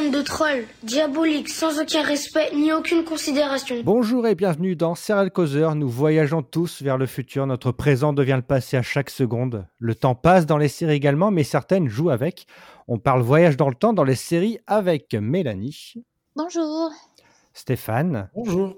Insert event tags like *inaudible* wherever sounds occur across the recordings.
Bande de trolls, diaboliques, sans aucun respect ni aucune considération. Bonjour et bienvenue dans Serial Causeur. Nous voyageons tous vers le futur. Notre présent devient le passé à chaque seconde. Le temps passe dans les séries également, mais certaines jouent avec. On parle voyage dans le temps dans les séries avec Mélanie. Bonjour. Stéphane. Bonjour.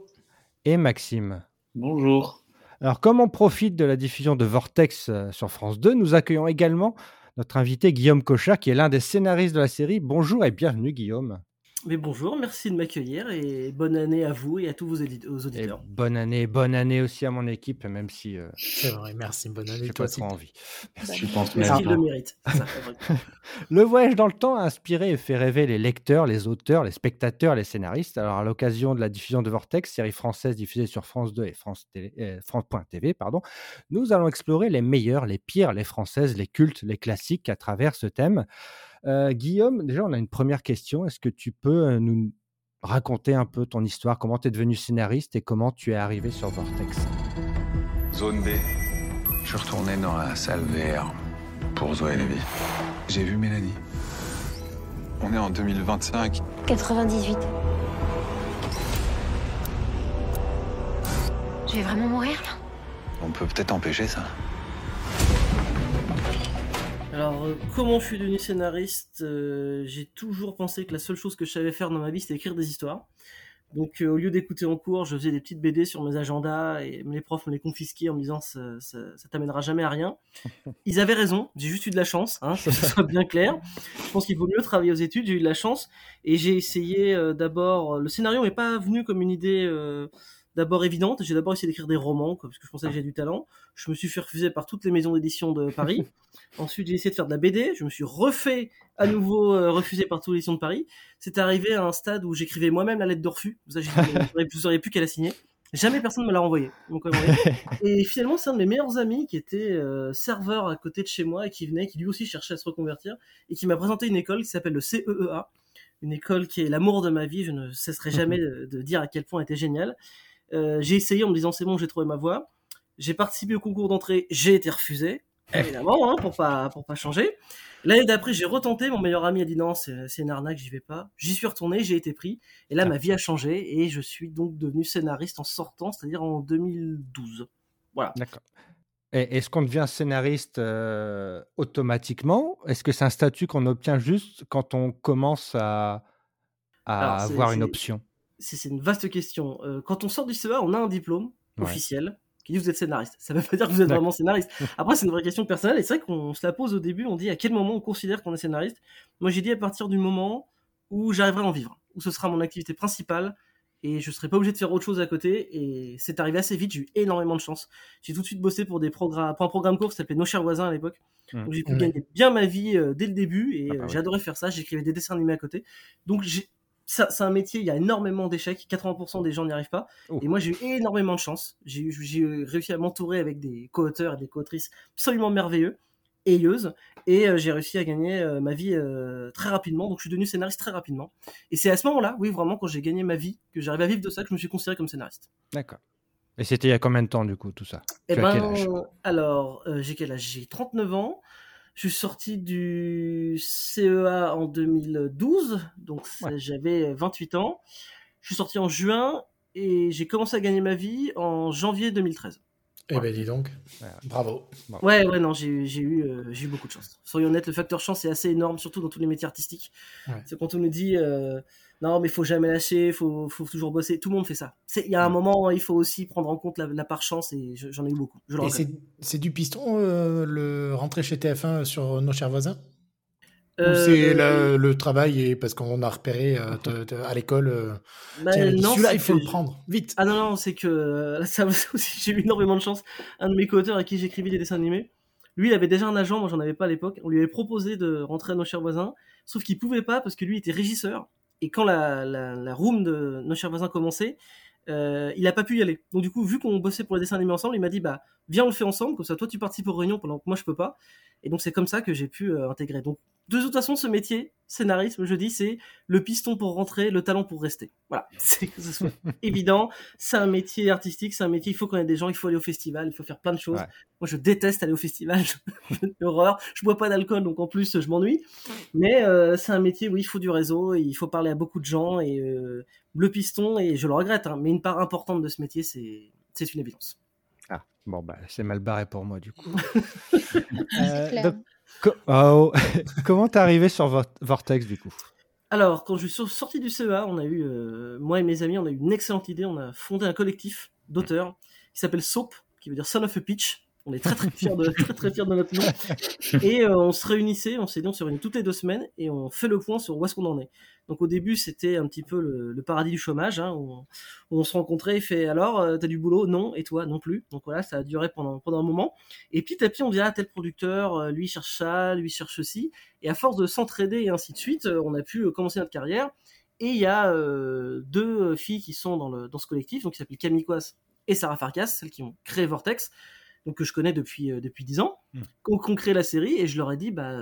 Et Maxime. Bonjour. Alors, comme on profite de la diffusion de Vortex euh, sur France 2, nous accueillons également notre invité Guillaume Cochard, qui est l'un des scénaristes de la série. Bonjour et bienvenue, Guillaume. Mais bonjour, merci de m'accueillir et bonne année à vous et à tous vos, auditeurs. bonne année, bonne année aussi à mon équipe, même si. Euh, c'est vrai, merci, bonne année. J'ai pas trop envie. Merci. Je pense qu'il le mérite. *laughs* le voyage dans le temps a inspiré et fait rêver les lecteurs, les auteurs, les spectateurs, les scénaristes. Alors, à l'occasion de la diffusion de Vortex, série française diffusée sur France 2 et France euh, France.tv, pardon, nous allons explorer les meilleurs, les pires, les françaises, les cultes, les classiques à travers ce thème. Euh, Guillaume, déjà, on a une première question. Est-ce que tu peux euh, nous raconter un peu ton histoire, comment tu es devenu scénariste et comment tu es arrivé sur Vortex? Zone B. Je suis retourné dans la salle VR pour Zoé Lévy. J'ai vu Mélanie. On est en 2025. 98. Je vais vraiment mourir là On peut peut-être empêcher ça. Alors, euh, comment je suis devenu scénariste euh, J'ai toujours pensé que la seule chose que je savais faire dans ma vie, c'était écrire des histoires. Donc, euh, au lieu d'écouter en cours, je faisais des petites BD sur mes agendas et les profs me les confisquaient en me disant ça, ça, t'amènera jamais à rien. *laughs* Ils avaient raison, j'ai juste eu de la chance, hein, que ce soit bien clair. Je pense qu'il vaut mieux travailler aux études, j'ai eu de la chance et j'ai essayé d'abord. Le scénario n'est pas venu comme une idée d'abord évidente. J'ai d'abord essayé d'écrire des romans, parce que je pensais que j'ai du talent. Je me suis fait refuser par toutes les maisons d'édition de Paris. *laughs* Ensuite, j'ai essayé de faire de la BD. Je me suis refait à nouveau euh, refusé par toutes les éditions de Paris. C'est arrivé à un stade où j'écrivais moi-même la lettre de refus. Vous, vous auriez pu qu'elle a signé. Jamais personne ne me l'a renvoyé. *laughs* et finalement, c'est un de mes meilleurs amis qui était euh, serveur à côté de chez moi et qui venait, qui lui aussi cherchait à se reconvertir et qui m'a présenté une école qui s'appelle le CEEA, une école qui est l'amour de ma vie. Je ne cesserai jamais de, de dire à quel point elle était géniale. Euh, j'ai essayé en me disant c'est bon, j'ai trouvé ma voie. J'ai participé au concours d'entrée, j'ai été refusé, évidemment, hein, pour pas pour pas changer. L'année d'après, j'ai retenté. Mon meilleur ami a dit non, c'est une arnaque, j'y vais pas. J'y suis retourné, j'ai été pris. Et là, ma vie a changé et je suis donc devenu scénariste en sortant, c'est-à-dire en 2012. Voilà. D'accord. Est-ce qu'on devient scénariste euh, automatiquement? Est-ce que c'est un statut qu'on obtient juste quand on commence à, à avoir une option? C'est une vaste question. Euh, quand on sort du CEA, on a un diplôme officiel qui dit vous êtes scénariste. Ça ne veut pas dire que vous êtes vraiment scénariste. *laughs* Après, c'est une vraie question personnelle et c'est vrai qu'on se la pose au début. On dit à quel moment on considère qu'on est scénariste? Moi, j'ai dit à partir du moment où j'arriverai à en vivre, où ce sera mon activité principale et je serai pas obligé de faire autre chose à côté. Et c'est arrivé assez vite. J'ai eu énormément de chance. J'ai tout de suite bossé pour des programmes, pour un programme court qui s'appelait Nos chers voisins à l'époque. Mmh. Donc j'ai pu gagner bien ma vie euh, dès le début et ah bah euh, j'adorais faire ça. J'écrivais des dessins animés à côté. Donc j'ai c'est un métier, il y a énormément d'échecs, 80% des gens n'y arrivent pas. Et moi, j'ai eu énormément de chance. J'ai réussi à m'entourer avec des co-auteurs et des co-autrices absolument merveilleux, et euh, j'ai réussi à gagner euh, ma vie euh, très rapidement. Donc, je suis devenu scénariste très rapidement. Et c'est à ce moment-là, oui, vraiment, quand j'ai gagné ma vie, que j'arrive à vivre de ça, que je me suis considéré comme scénariste. D'accord. Et c'était il y a combien de temps, du coup, tout ça? Eh ben, alors, j'ai quel âge? J'ai 39 ans. Je suis sorti du CEA en 2012, donc j'avais 28 ans. Je suis sorti en juin et j'ai commencé à gagner ma vie en janvier 2013. Eh ben dis donc, bravo. Ouais, ouais, non, j'ai eu, euh, eu beaucoup de chance. Soyons honnêtes, le facteur chance est assez énorme, surtout dans tous les métiers artistiques. C'est quand on nous dit, euh, non, mais il faut jamais lâcher, il faut, faut, toujours bosser. Tout le monde fait ça. Il y a un moment, il faut aussi prendre en compte la, part chance et j'en ai eu beaucoup. et c'est du piston, euh, le rentrer chez TF1 sur nos chers voisins? Euh, c'est le, travail et parce qu'on a repéré euh, à l'école bah, celui-là, il faut le prendre, vite. Ah non, non, c'est que ça aussi, *laughs* j'ai eu énormément de chance. Un de mes co-auteurs à qui j'écrivais des dessins animés, lui, il avait déjà un agent, moi j'en avais pas à l'époque. On lui avait proposé de rentrer à nos chers voisins, sauf qu'il pouvait pas parce que lui était régisseur et quand la, la, room de nos chers voisins commençait, euh, il a pas pu y aller. Donc du coup, vu qu'on bossait pour les dessins animés ensemble, il m'a dit bah viens on le fait ensemble, comme ça toi tu participes aux réunions pendant que moi je peux pas. Et donc c'est comme ça que j'ai pu euh, intégrer. Donc de toute façon, ce métier, scénarisme, je dis, c'est le piston pour rentrer, le talent pour rester. Voilà, *laughs* c'est que ce soit *laughs* évident. C'est un métier artistique, c'est un métier, il faut connaître des gens, il faut aller au festival, il faut faire plein de choses. Moi, je déteste aller au festival, *laughs* horreur. Je bois pas d'alcool, donc en plus, je m'ennuie. Mais euh, c'est un métier où il faut du réseau, et il faut parler à beaucoup de gens, et euh, le piston, et je le regrette, hein, mais une part importante de ce métier, c'est une évidence. Bon, bah, c'est mal barré pour moi, du coup. *laughs* euh, Oh, *laughs* comment t'es arrivé sur Vortex du coup? Alors, quand je suis sorti du CEA, on a eu, euh, moi et mes amis, on a eu une excellente idée. On a fondé un collectif d'auteurs qui s'appelle SOAP, qui veut dire Son of a Pitch. On est très très fiers de, très, très fiers de notre nom. *laughs* Et euh, on se réunissait, on s'est dit, on se réunit toutes les deux semaines et on fait le point sur où est-ce qu'on en est. Donc au début, c'était un petit peu le, paradis du chômage. Hein, où, on, se rencontrait et fait alors, euh, t'as du boulot? Non. Et toi? Non plus. Donc voilà, ça a duré pendant, pendant un moment. Et petit à petit, on dit, ah, tel producteur, euh, lui cherche ça, lui cherche ceci. Et à force de s'entraider et ainsi de suite, on a pu commencer notre carrière. Et il y a deux filles qui sont dans, le, dans ce collectif, donc qui s'appellent Camille Coas et Sarah Farkas, celles qui ont créé Vortex donc que je connais depuis euh, depuis dix ans, mmh. qu'on crée la série et je leur ai dit bah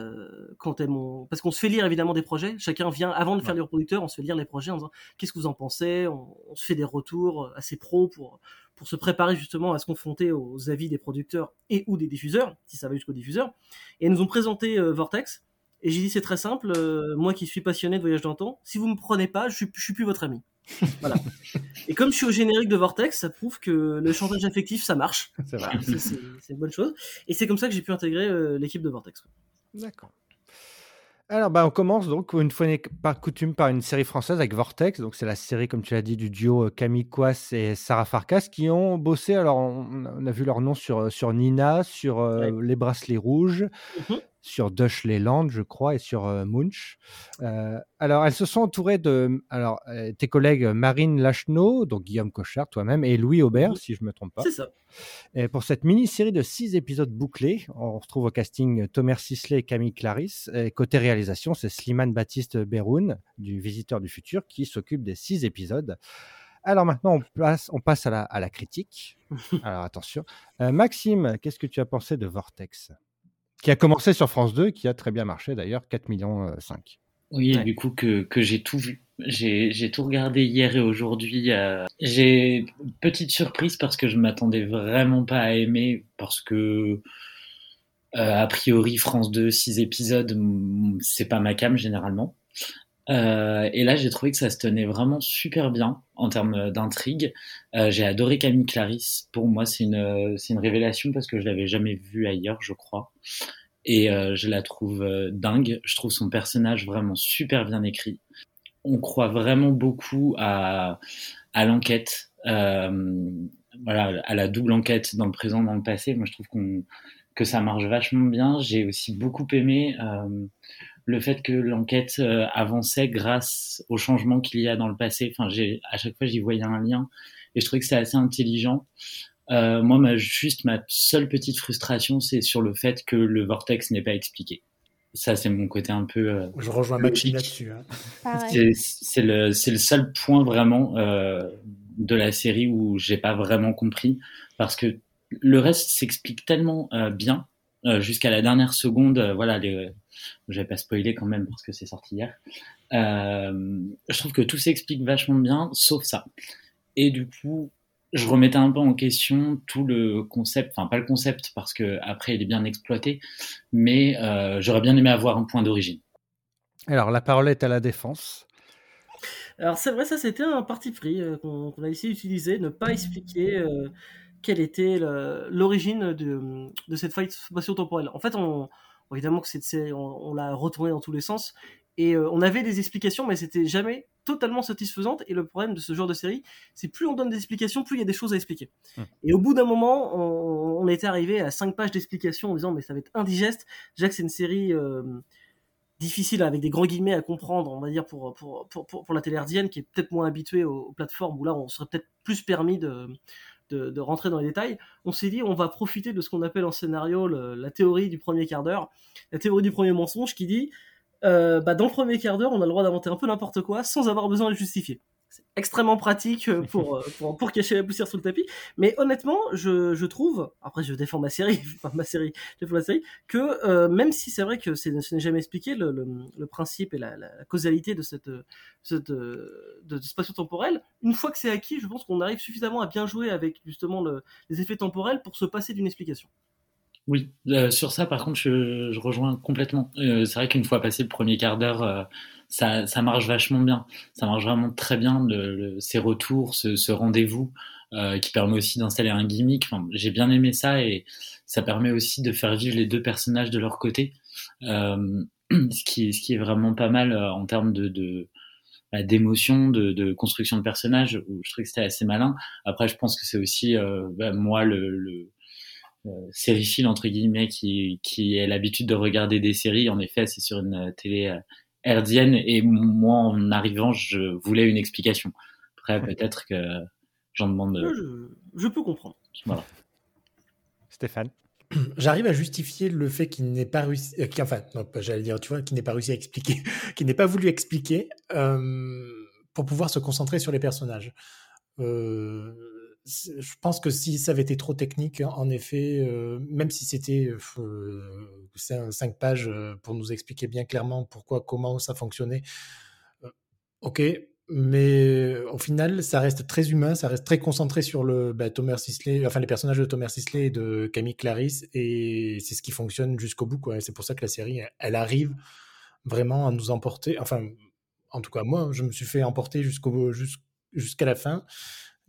quand elles m'ont parce qu'on se fait lire évidemment des projets, chacun vient avant de faire les reproducteurs, on se fait lire les projets en disant qu'est-ce que vous en pensez, on, se fait des retours euh, assez pro pour pour se préparer justement à se confronter aux avis des producteurs et ou des diffuseurs si ça va jusqu'aux diffuseurs. Et elles nous ont présenté euh, Vortex. Et j'ai dit c'est très simple, moi qui suis passionné de voyage dans le temps, si vous me prenez pas, je suis, je suis plus votre ami. Voilà. Et comme je suis au générique de Vortex, ça prouve que le chantage affectif, ça marche. *laughs* C'est une bonne chose. Et c'est comme ça que j'ai pu intégrer euh, l'équipe de Vortex. D'accord. Alors, bah, on commence donc, une fois n'est pas coutume, par une série française avec Vortex. Donc, c'est la série, comme tu l'as dit, du duo euh, Camille Coas et Sarah Farkas qui ont bossé. Alors, on, a vu leur nom sur, euh, sur Nina, sur Les Bracelets Rouges, mhm sur Land, je crois, et sur euh, Munch. Euh, alors, elles se sont entourées de alors, euh, tes collègues Marine Lacheneau, donc Guillaume Cochard, toi-même, et Louis Aubert, si je ne me trompe pas. C'est ça. Et pour cette mini-série de six épisodes bouclés, on retrouve au casting Thomas Sisley et Camille Clarisse. Et côté réalisation, c'est Slimane Baptiste Beroun, du Visiteur du Futur, qui s'occupe des six épisodes. Alors maintenant, on passe, on passe à, la, à la critique. *laughs* Alors attention. Maxime, qu'est-ce que tu as pensé de Vortex? Qui a commencé sur France 2 qui a très bien marché d'ailleurs, 4 millions 5. Euh, oui, du coup que, que j'ai tout vu. J'ai tout regardé hier et aujourd'hui. Euh, j'ai petite surprise parce que je m'attendais vraiment pas à aimer parce que euh, a priori France 2 6 épisodes c'est pas ma cam généralement. Euh, et là, j'ai trouvé que ça se tenait vraiment super bien en termes d'intrigue. Euh, j'ai adoré Camille Clarisse. Pour moi, c'est une, c'est une révélation parce que je l'avais jamais vue ailleurs, je crois. Et euh, je la trouve dingue. Je trouve son personnage vraiment super bien écrit. On croit vraiment beaucoup à, à l'enquête, voilà, à la double enquête dans le présent, dans le passé. Moi, je trouve que ça marche vachement bien. J'ai aussi beaucoup aimé le fait que l'enquête euh, avançait grâce au changement qu'il y a dans le passé. Enfin, j'ai, à chaque fois, j'y voyais un lien et je trouvais que c'est assez intelligent. Euh, moi, ma, juste ma seule petite frustration, c'est sur le fait que le vortex n'est pas expliqué. Ça, c'est mon côté un peu. Euh, je rejoins Maxime là-dessus. Hein. C'est, le, c'est le seul point vraiment euh, de la série où j'ai pas vraiment compris parce que le reste s'explique tellement euh, bien euh, jusqu'à la dernière seconde. Euh, voilà, les, je vais pas spoiler quand même parce que c'est sorti hier. Euh, je trouve que tout s'explique vachement bien, sauf ça. Et du coup, je remettais un peu en question tout le concept, enfin pas le concept parce que après il est bien exploité, mais euh, j'aurais bien aimé avoir un point d'origine. Alors la parole est à la défense. Alors c'est vrai, ça c'était un parti pris euh, qu'on a essayé d'utiliser, ne pas expliquer euh, quelle était l'origine de, de, cette faille spatio-temporelle. En fait, on, évidemment que c'est, on, on l'a retourné dans tous les sens et euh, on avait des explications, mais c'était jamais totalement satisfaisante. Et le problème de ce genre de série, c'est plus on donne des explications, plus il y a des choses à expliquer. Hum. Et au bout d'un moment, on, était arrivé à cinq pages d'explications en disant mais ça va être indigeste. Déjà que c'est une série euh, difficile avec des grands guillemets à comprendre, on va dire pour pour pour, pour, la télé qui est peut-être moins habituée aux, plateformes où là on serait peut-être plus permis de de, rentrer dans les détails, on s'est dit on va profiter de ce qu'on appelle en scénario la théorie du premier quart d'heure, la théorie du premier mensonge qui dit euh, bah, dans le premier quart d'heure, on a le droit d'inventer un peu n'importe quoi sans avoir besoin de le justifier. Extrêmement pratique euh, pour, *laughs* pour, pour, cacher la poussière sous le tapis. Mais honnêtement, je, je trouve, après je défends ma série, *laughs* enfin ma série, je défends ma série, que euh, même si c'est vrai que ce n'est jamais expliqué, le, le, le, principe et la, la, causalité de cette, cette de, de spatio-temporel, une fois que c'est acquis, je pense qu'on arrive suffisamment à bien jouer avec justement le, les effets temporels pour se passer d'une explication. Oui, euh, sur ça, par contre, je, je rejoins complètement. Euh, c'est vrai qu'une fois passé le premier quart d'heure, euh, ça, ça, marche vachement bien. Ça marche vraiment très bien, le, le, ces retours, ce, ce rendez-vous, euh, qui permet aussi d'installer un gimmick. J'ai bien aimé ça et ça permet aussi de faire vivre les deux personnages de leur côté, *clears throat* ce, qui, ce qui est vraiment pas mal en termes de, de bah, d'émotion, de, de, construction de personnages, où je trouve que c'était assez malin. Après, je pense que c'est aussi, bah, moi, le, le euh, entre guillemets qui, qui a l'habitude de regarder des séries. En effet, c'est sur une euh, télé euh, herdienne et moi, en arrivant, je voulais une explication. Après, *laughs* peut-être que j'en demande. Je, je, peux comprendre. Voilà. Stéphane. *clears throat* J'arrive à justifier le fait qu'il n'ait pas réussi, euh, enfin, non, j'allais dire, tu vois, qu'il n'ait pas réussi à expliquer, *laughs* qu'il n'ait pas voulu expliquer euh, pour pouvoir se concentrer sur les personnages. Euh, je pense que si ça avait été trop technique, en effet, euh, même si c'était euh, cinq pages euh, pour nous expliquer bien clairement pourquoi, comment ça fonctionnait, euh, ok, mais au final, ça reste très humain, ça reste très concentré sur le bah, Sisley, enfin les personnages de Thomas Sisley et de Camille Clarisse, et c'est ce qui fonctionne jusqu'au bout. C'est pour ça que la série, elle arrive vraiment à nous emporter. Enfin, en tout cas, moi, je me suis fait emporter jusqu'au jusqu'à la fin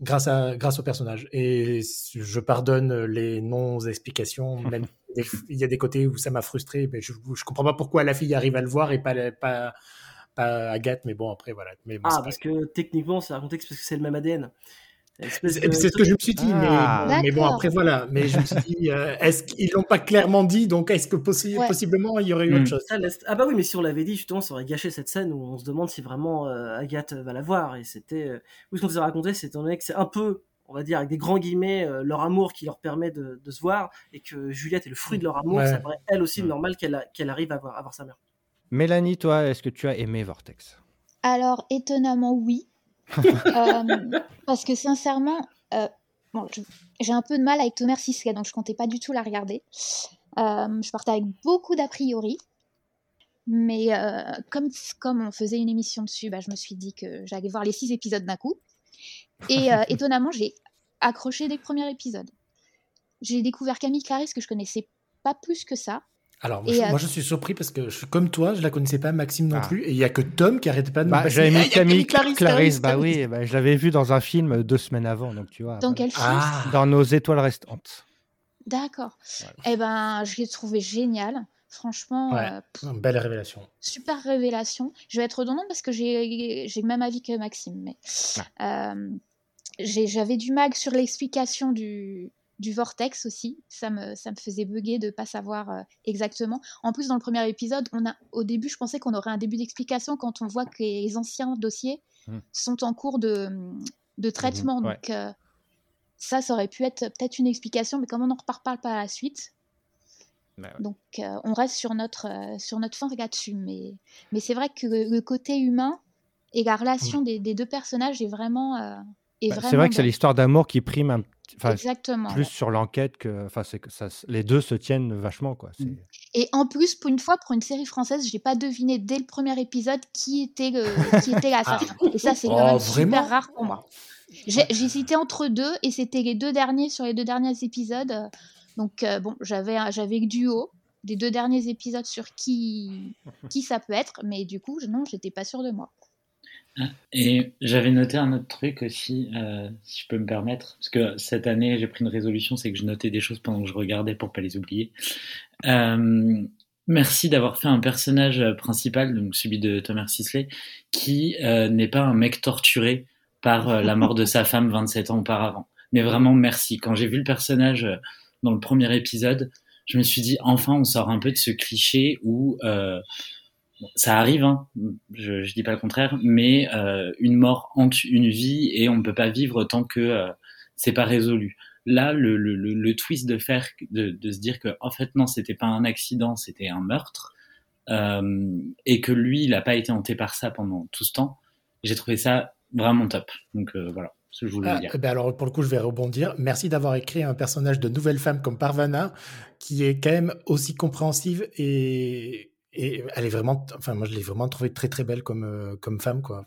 grâce, à, grâce au personnage. Et je pardonne les non-explications, *laughs* même il y a des côtés où ça m'a frustré, mais je, je comprends pas pourquoi la fille arrive à le voir et pas, pas, pas Agathe, mais bon, après, voilà. Mais bon, ah, parce que techniquement, c'est un contexte parce que c'est le même ADN. C'est ce que je me suis dit, ah, mais, mais, bon, après, voilà. Mais je me suis dit, euh, est-ce qu'ils l'ont pas clairement dit, donc est-ce que possi ouais. possiblement il y aurait eu mmh. autre chose? Ah bah oui, mais si on l'avait dit, justement, ça aurait gâché cette scène où on se demande si vraiment euh, Agathe va la voir. Et c'était. Euh... Oui, ce qu'on a raconté, c'est étant donné que c'est un peu on va dire avec des grands guillemets, euh, leur amour qui leur permet de, de, se voir, et que Juliette est le fruit de leur amour, ouais. ça paraît elle aussi normal qu'elle qu arrive à voir, à voir sa mère. Mélanie, toi, est-ce que tu as aimé Vortex? Alors, étonnamment, oui. Euh, parce que sincèrement, euh, bon, j'ai un peu de mal avec Tomer Sisley, donc je comptais pas du tout la regarder. Euh, je partais avec beaucoup d'a priori. Mais comme, comme on faisait une émission dessus, bah, je me suis dit que j'allais voir les six épisodes d'un coup. Et *laughs* étonnamment, j'ai accroché dès le premier épisode. J'ai découvert Camille Clarisse que je connaissais pas plus que ça. Alors, moi, je, euh... moi, je, suis surpris parce que je suis comme toi, je la connaissais pas, Maxime non ah. plus, et il y a que Tom qui arrêtait pas de bah, me J'avais mis Camille, Clarisse, Clarisse, bah oui, bah, je l'avais vu dans un film deux semaines avant, donc tu vois. Dans quel film ah. Dans Nos étoiles restantes. D'accord. Voilà. Eh ben, je l'ai trouvé génial. Franchement, ouais, euh, belle révélation. Super révélation. Je vais être redondante parce que j'ai le même avis que Maxime, mais ah. euh, j'avais du mal sur l'explication du, du vortex aussi. Ça me, ça me faisait bugger de ne pas savoir euh, exactement. En plus, dans le premier épisode, on a, au début, je pensais qu'on aurait un début d'explication quand on voit que les anciens dossiers mmh. sont en cours de, de traitement. Mmh, ouais. Donc, euh, ça, ça aurait pu être peut-être une explication, mais comme on n'en reparle pas à la suite. Bah ouais. Donc, euh, on reste sur notre, sur notre fin là-dessus. Mais, mais c'est vrai que le côté humain et la relation mmh. des, des, deux personnages est vraiment. Bah, c'est vrai que c'est l'histoire d'amour qui prime un, Exactement. plus sur l'enquête que, enfin, c'est que ça, les deux se tiennent vachement, quoi. Mmh. Et en plus, pour une fois, pour une série française, j'ai pas deviné dès le premier épisode qui était le, qui était l'assassin. ah. Et ça, c'est oh, super rare pour moi. J'hésitais entre deux, et c'était les deux derniers sur les deux derniers épisodes. Donc euh, bon, j'avais j'avais le duo des deux derniers épisodes sur qui qui ça peut être, mais du coup, non, j'étais pas sûre de moi. Et j'avais noté un autre truc aussi, euh, si je peux me permettre, parce que cette année j'ai pris une résolution, c'est que je notais des choses pendant que je regardais pour pas les oublier. Euh, merci d'avoir fait un personnage principal, donc celui de Thomas Sisley, qui euh, n'est pas un mec torturé par euh, la mort de sa femme 27 ans auparavant. Mais vraiment merci. Quand j'ai vu le personnage dans le premier épisode, je me suis dit enfin on sort un peu de ce cliché où euh, ça arrive, hein, je, je dis pas le contraire, mais euh, une mort hante une vie et on ne peut pas vivre tant que euh, c'est pas résolu. Là, le, le, le, twist de faire, de, de se dire que en fait non, c'était pas un accident, c'était un meurtre, euh, et que lui, il a pas été hanté par ça pendant tout ce temps. J'ai trouvé ça vraiment top. Donc voilà. Ce que je voulais ah, dire. Ben alors pour le coup, je vais rebondir. Merci d'avoir écrit un personnage de nouvelle femme comme Parvana, qui est quand même aussi compréhensive et, et elle est vraiment, enfin moi je l'ai vraiment trouvée très très belle comme comme femme quoi.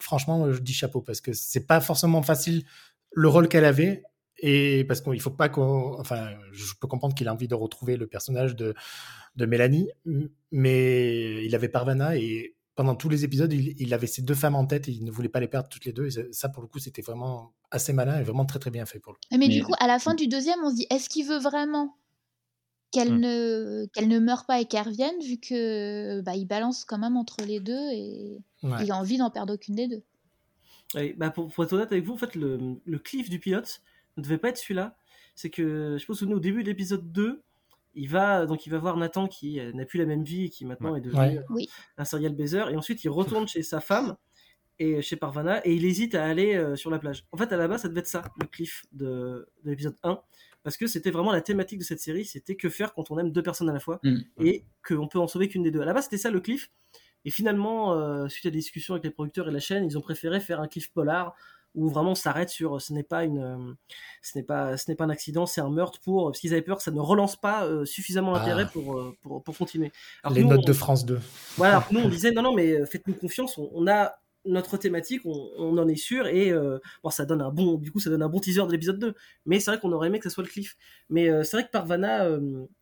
Franchement, je dis chapeau parce que c'est pas forcément facile le rôle qu'elle avait et parce qu'il faut pas qu'on, enfin, je peux comprendre qu'il a envie de retrouver le personnage de, de Mélanie, mais il avait Parvana et pendant tous les épisodes, il, avait ces deux femmes en tête et il ne voulait pas les perdre toutes les deux. Et ça, pour le coup, c'était vraiment assez malin et vraiment très très bien fait pour le Mais, du coup, à la fin du deuxième, on se dit, est-ce qu'il veut vraiment qu'elle hmm. ne qu'elle ne meure pas et qu'elle revienne, vu que bah, il balance quand même entre les deux et il a envie d'en perdre aucune des deux. bah pour, être honnête avec vous, en fait, le, le cliff du pilote, ne devait pas être celui-là. C'est que, je pense, au début de l'épisode 2, il va, donc il va voir Nathan qui euh, n'a plus la même vie et qui maintenant est devenu euh, un serial baiser. Et ensuite, il retourne *laughs* chez sa femme et chez Parvana et il hésite à aller euh, sur la plage. En fait, à la base, ça devait être ça, le cliff de, l'épisode 1. Parce que c'était vraiment la thématique de cette série, c'était que faire quand on aime deux personnes à la fois mm. et qu'on peut en sauver qu'une des deux. À la base, c'était ça le cliff. Et finalement, suite à des discussions avec les producteurs et la chaîne, ils ont préféré faire un cliff polar où vraiment on s'arrête sur ce n'est pas une euh, ce n'est pas ce n'est pas un accident c'est un meurtre pour parce qu'ils avaient peur que ça ne relance pas euh, suffisamment l'intérêt ah. pour, euh, pour, pour continuer les notes de France 2 voilà *laughs* nous on disait non non mais faites-nous confiance on, a notre thématique on, en est sûr et bon ça donne un bon du coup ça donne un bon teaser de l'épisode 2 mais c'est vrai qu'on aurait aimé que ça soit le cliff mais c'est vrai que Parvana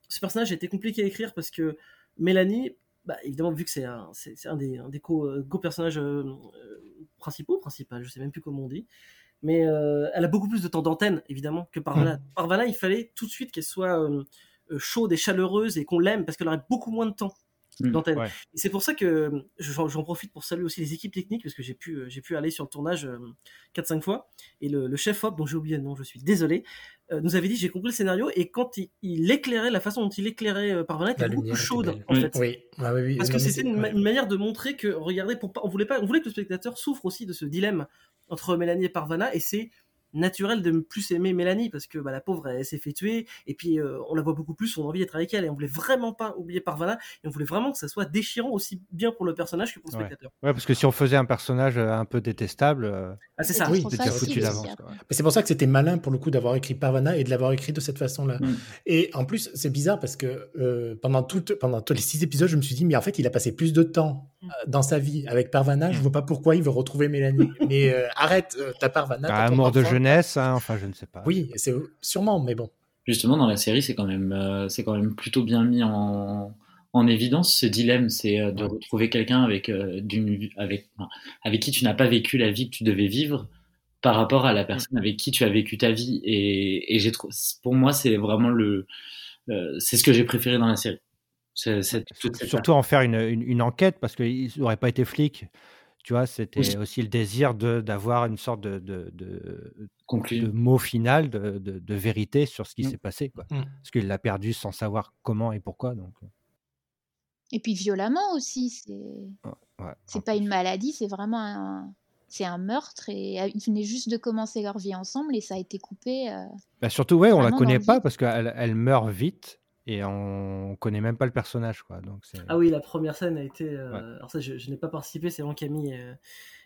ce personnage a été compliqué à écrire parce que Mélanie bah, évidemment, vu que c'est un, des, un des co-personnages principaux, principal, je sais même plus comment on dit. Mais euh, elle a beaucoup plus de temps d'antenne, évidemment, que Parvana. Mm. Parvana, il fallait tout de suite qu'elle soit euh, euh, chaude et chaleureuse et qu'on l'aime parce qu'elle aurait beaucoup moins de temps. D'antenne. Et c'est pour ça que j'en profite pour saluer aussi les équipes techniques parce que j'ai pu, j'ai pu aller sur le tournage 4-5 fois. Et le, chef op, dont j'ai oublié le nom, je suis désolé, euh, nous avait dit j'ai compris le scénario et quand il, éclairait, la façon dont il éclairait euh, Parvana était beaucoup plus chaude en fait. Oui. Ah oui, parce que c'était une, manière de montrer que, regardez, pour on voulait pas, on voulait que le spectateur souffre aussi de ce dilemme entre Mélanie et Parvana et c'est naturel de plus aimer Mélanie parce que bah, la pauvre elle, s'est fait tuer et puis euh, on la voit beaucoup plus, on a envie d'être avec elle et on voulait vraiment pas oublier Parvana et on voulait vraiment que ça soit déchirant aussi bien pour le personnage que pour le spectateur. Ouais, parce que si on faisait un personnage euh, un peu détestable, euh, ah, c'est ça. Oui, c'est pour ça que c'était malin pour le coup d'avoir écrit Parvana et de l'avoir écrit de cette façon-là. Mm. Et en plus, c'est bizarre parce que pendant toute, pendant tous les six épisodes, je me suis dit mais en fait il a passé plus de temps mm. dans sa vie avec Parvana, je vois pas pourquoi il veut retrouver Mélanie. *laughs* mais arrête, ta Parvana. Bah, amour de jeunesse, hein, enfin je ne sais pas. Oui, c'est sûrement, mais bon. Justement, dans la série, c'est quand même, euh, c'est quand même plutôt bien mis en, en évidence ce dilemme, c'est euh, de retrouver quelqu'un avec, euh, avec, avec qui tu n'as pas vécu la vie que tu devais vivre par rapport à la personne avec qui tu as vécu ta vie. Et, et j'ai pour moi, c'est vraiment le, c'est ce que j'ai préféré dans la série. Surtout en faire une, une, enquête parce qu'il n'aurait pas été flic. Tu vois, c'était aussi le désir d'avoir une sorte de, de, de, mot final, de, de, vérité sur ce qui mmh. s'est passé. Quoi. Mmh. Parce qu'il l'a perdu sans savoir comment et pourquoi. Donc. Euh. Et puis violemment aussi. C'est c'est pas une maladie, c'est vraiment un, c'est un meurtre. Et euh, ils venaient juste de commencer leur vie ensemble et ça a été coupé. Euh, bah surtout, ouais, on la connaît pas parce qu'elle elle meurt vite et on connaît même pas le personnage quoi donc ah oui la première scène a été euh, alors ça je, n'ai pas participé c'est vraiment Camille euh,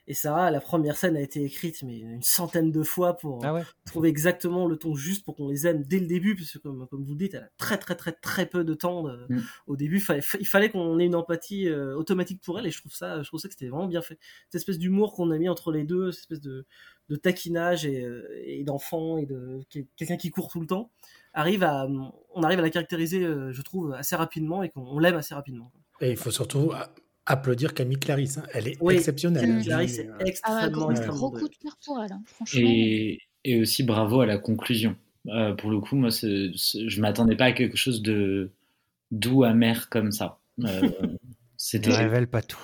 et Sarah la première scène a été écrite mais une centaine de fois pour ah trouver exactement le ton juste pour qu'on les aime dès le début parce que comme, comme vous le dites elle a très très très très peu de temps mm. au début il fallait qu'on ait une empathie euh, automatique pour elle et je trouve ça je trouve ça que c'était vraiment bien fait cette espèce d'humour qu'on a mis entre les deux cette espèce de, de taquinage et, et d'enfant et de quelqu'un qui court tout le temps arrive à, on arrive à la caractériser, euh, je trouve, assez rapidement et qu'on l'aime assez rapidement. Et il faut surtout applaudir Camille Clarisse. Hein. Elle est exceptionnelle. Camille Clarisse est euh, extrêmement, ah, gros, coup de cœur pour elle, hein, franchement. Et, et, aussi bravo à la conclusion. Euh, pour le coup, moi, je je m'attendais pas à quelque chose de doux, amer comme ça. *laughs* C'était. ne révèle pas tout.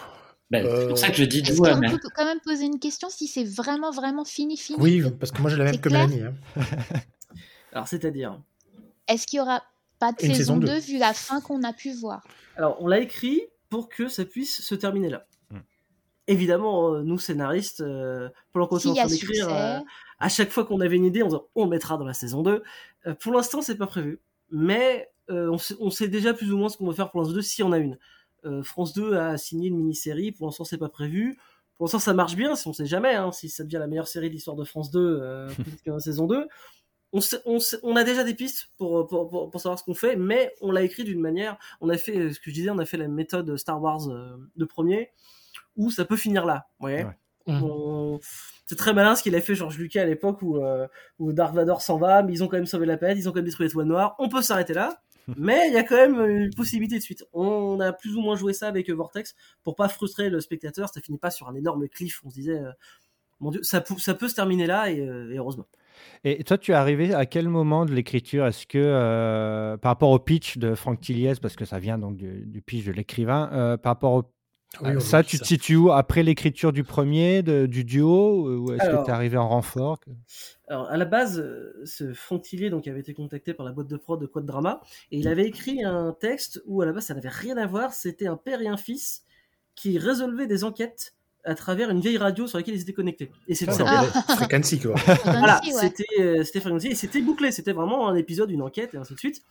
Ben, c'est pour ça que je dis doux, amer. On peut quand même poser une question si c'est vraiment, vraiment fini, fini? Oui, parce que moi, j'ai la même que Mélanie. Hein. *laughs* Alors, c'est-à-dire est-ce qu'il y aura pas de saison, 2, vu la fin qu'on a pu voir? Alors, on l'a écrit pour que ça puisse se terminer là. Hmm. Évidemment, euh, nous scénaristes, euh, pendant qu'on est en train d'écrire, euh, à chaque fois qu'on avait une idée, on dit on mettra dans la saison 2. pour l'instant, c'est pas prévu, mais on sait, déjà plus ou moins ce qu'on va faire pour la saison 2 si on a une. France 2 a signé une mini-série, pour l'instant c'est pas prévu. Pour l'instant, ça marche bien, si on sait jamais, hein, si ça devient la meilleure série de l'histoire de France 2, euh, *laughs* saison 2. On, on, on, a déjà des pistes pour, pour, pour, pour savoir ce qu'on fait, mais on l'a écrit d'une manière. On a fait, ce que je disais, on a fait la méthode Star Wars euh, de premier, où ça peut finir là. Vous voyez mmh. C'est très malin ce qu'il a fait George Lucas à l'époque où, euh, où Dark Vador s'en va, mais ils ont quand même sauvé la planète, ils ont quand même détruit l'étoile noire. On peut s'arrêter là. *laughs* Mais il y a quand même une possibilité de suite. On a plus ou moins joué ça avec Vortex pour pas frustrer le spectateur. Ça finit pas sur un énorme cliff. On se disait, euh, mon Dieu, ça, ça, peut se terminer là et, euh, et, heureusement. Et toi, tu es arrivé à quel moment de l'écriture? Est-ce que, euh, par rapport au pitch de Franck Tilliez, parce que ça vient donc du, du pitch de l'écrivain, euh, par rapport au oui, ça, tu te situes où? Après l'écriture du premier, de, du duo Ou est-ce que tu es arrivé en renfort? Alors, à la base, ce Franck Tillier donc, avait été contacté par la boîte de prod de Quad Drama et il avait écrit un texte où, à la base, ça n'avait rien à voir. C'était un père et un fils qui résolvaient des enquêtes à travers une vieille radio sur laquelle ils étaient connectés. Et c'était ah, Frequency, quoi. voilà, c'était euh, Frequency et c'était bouclé. C'était vraiment un épisode, une enquête et ainsi de suite.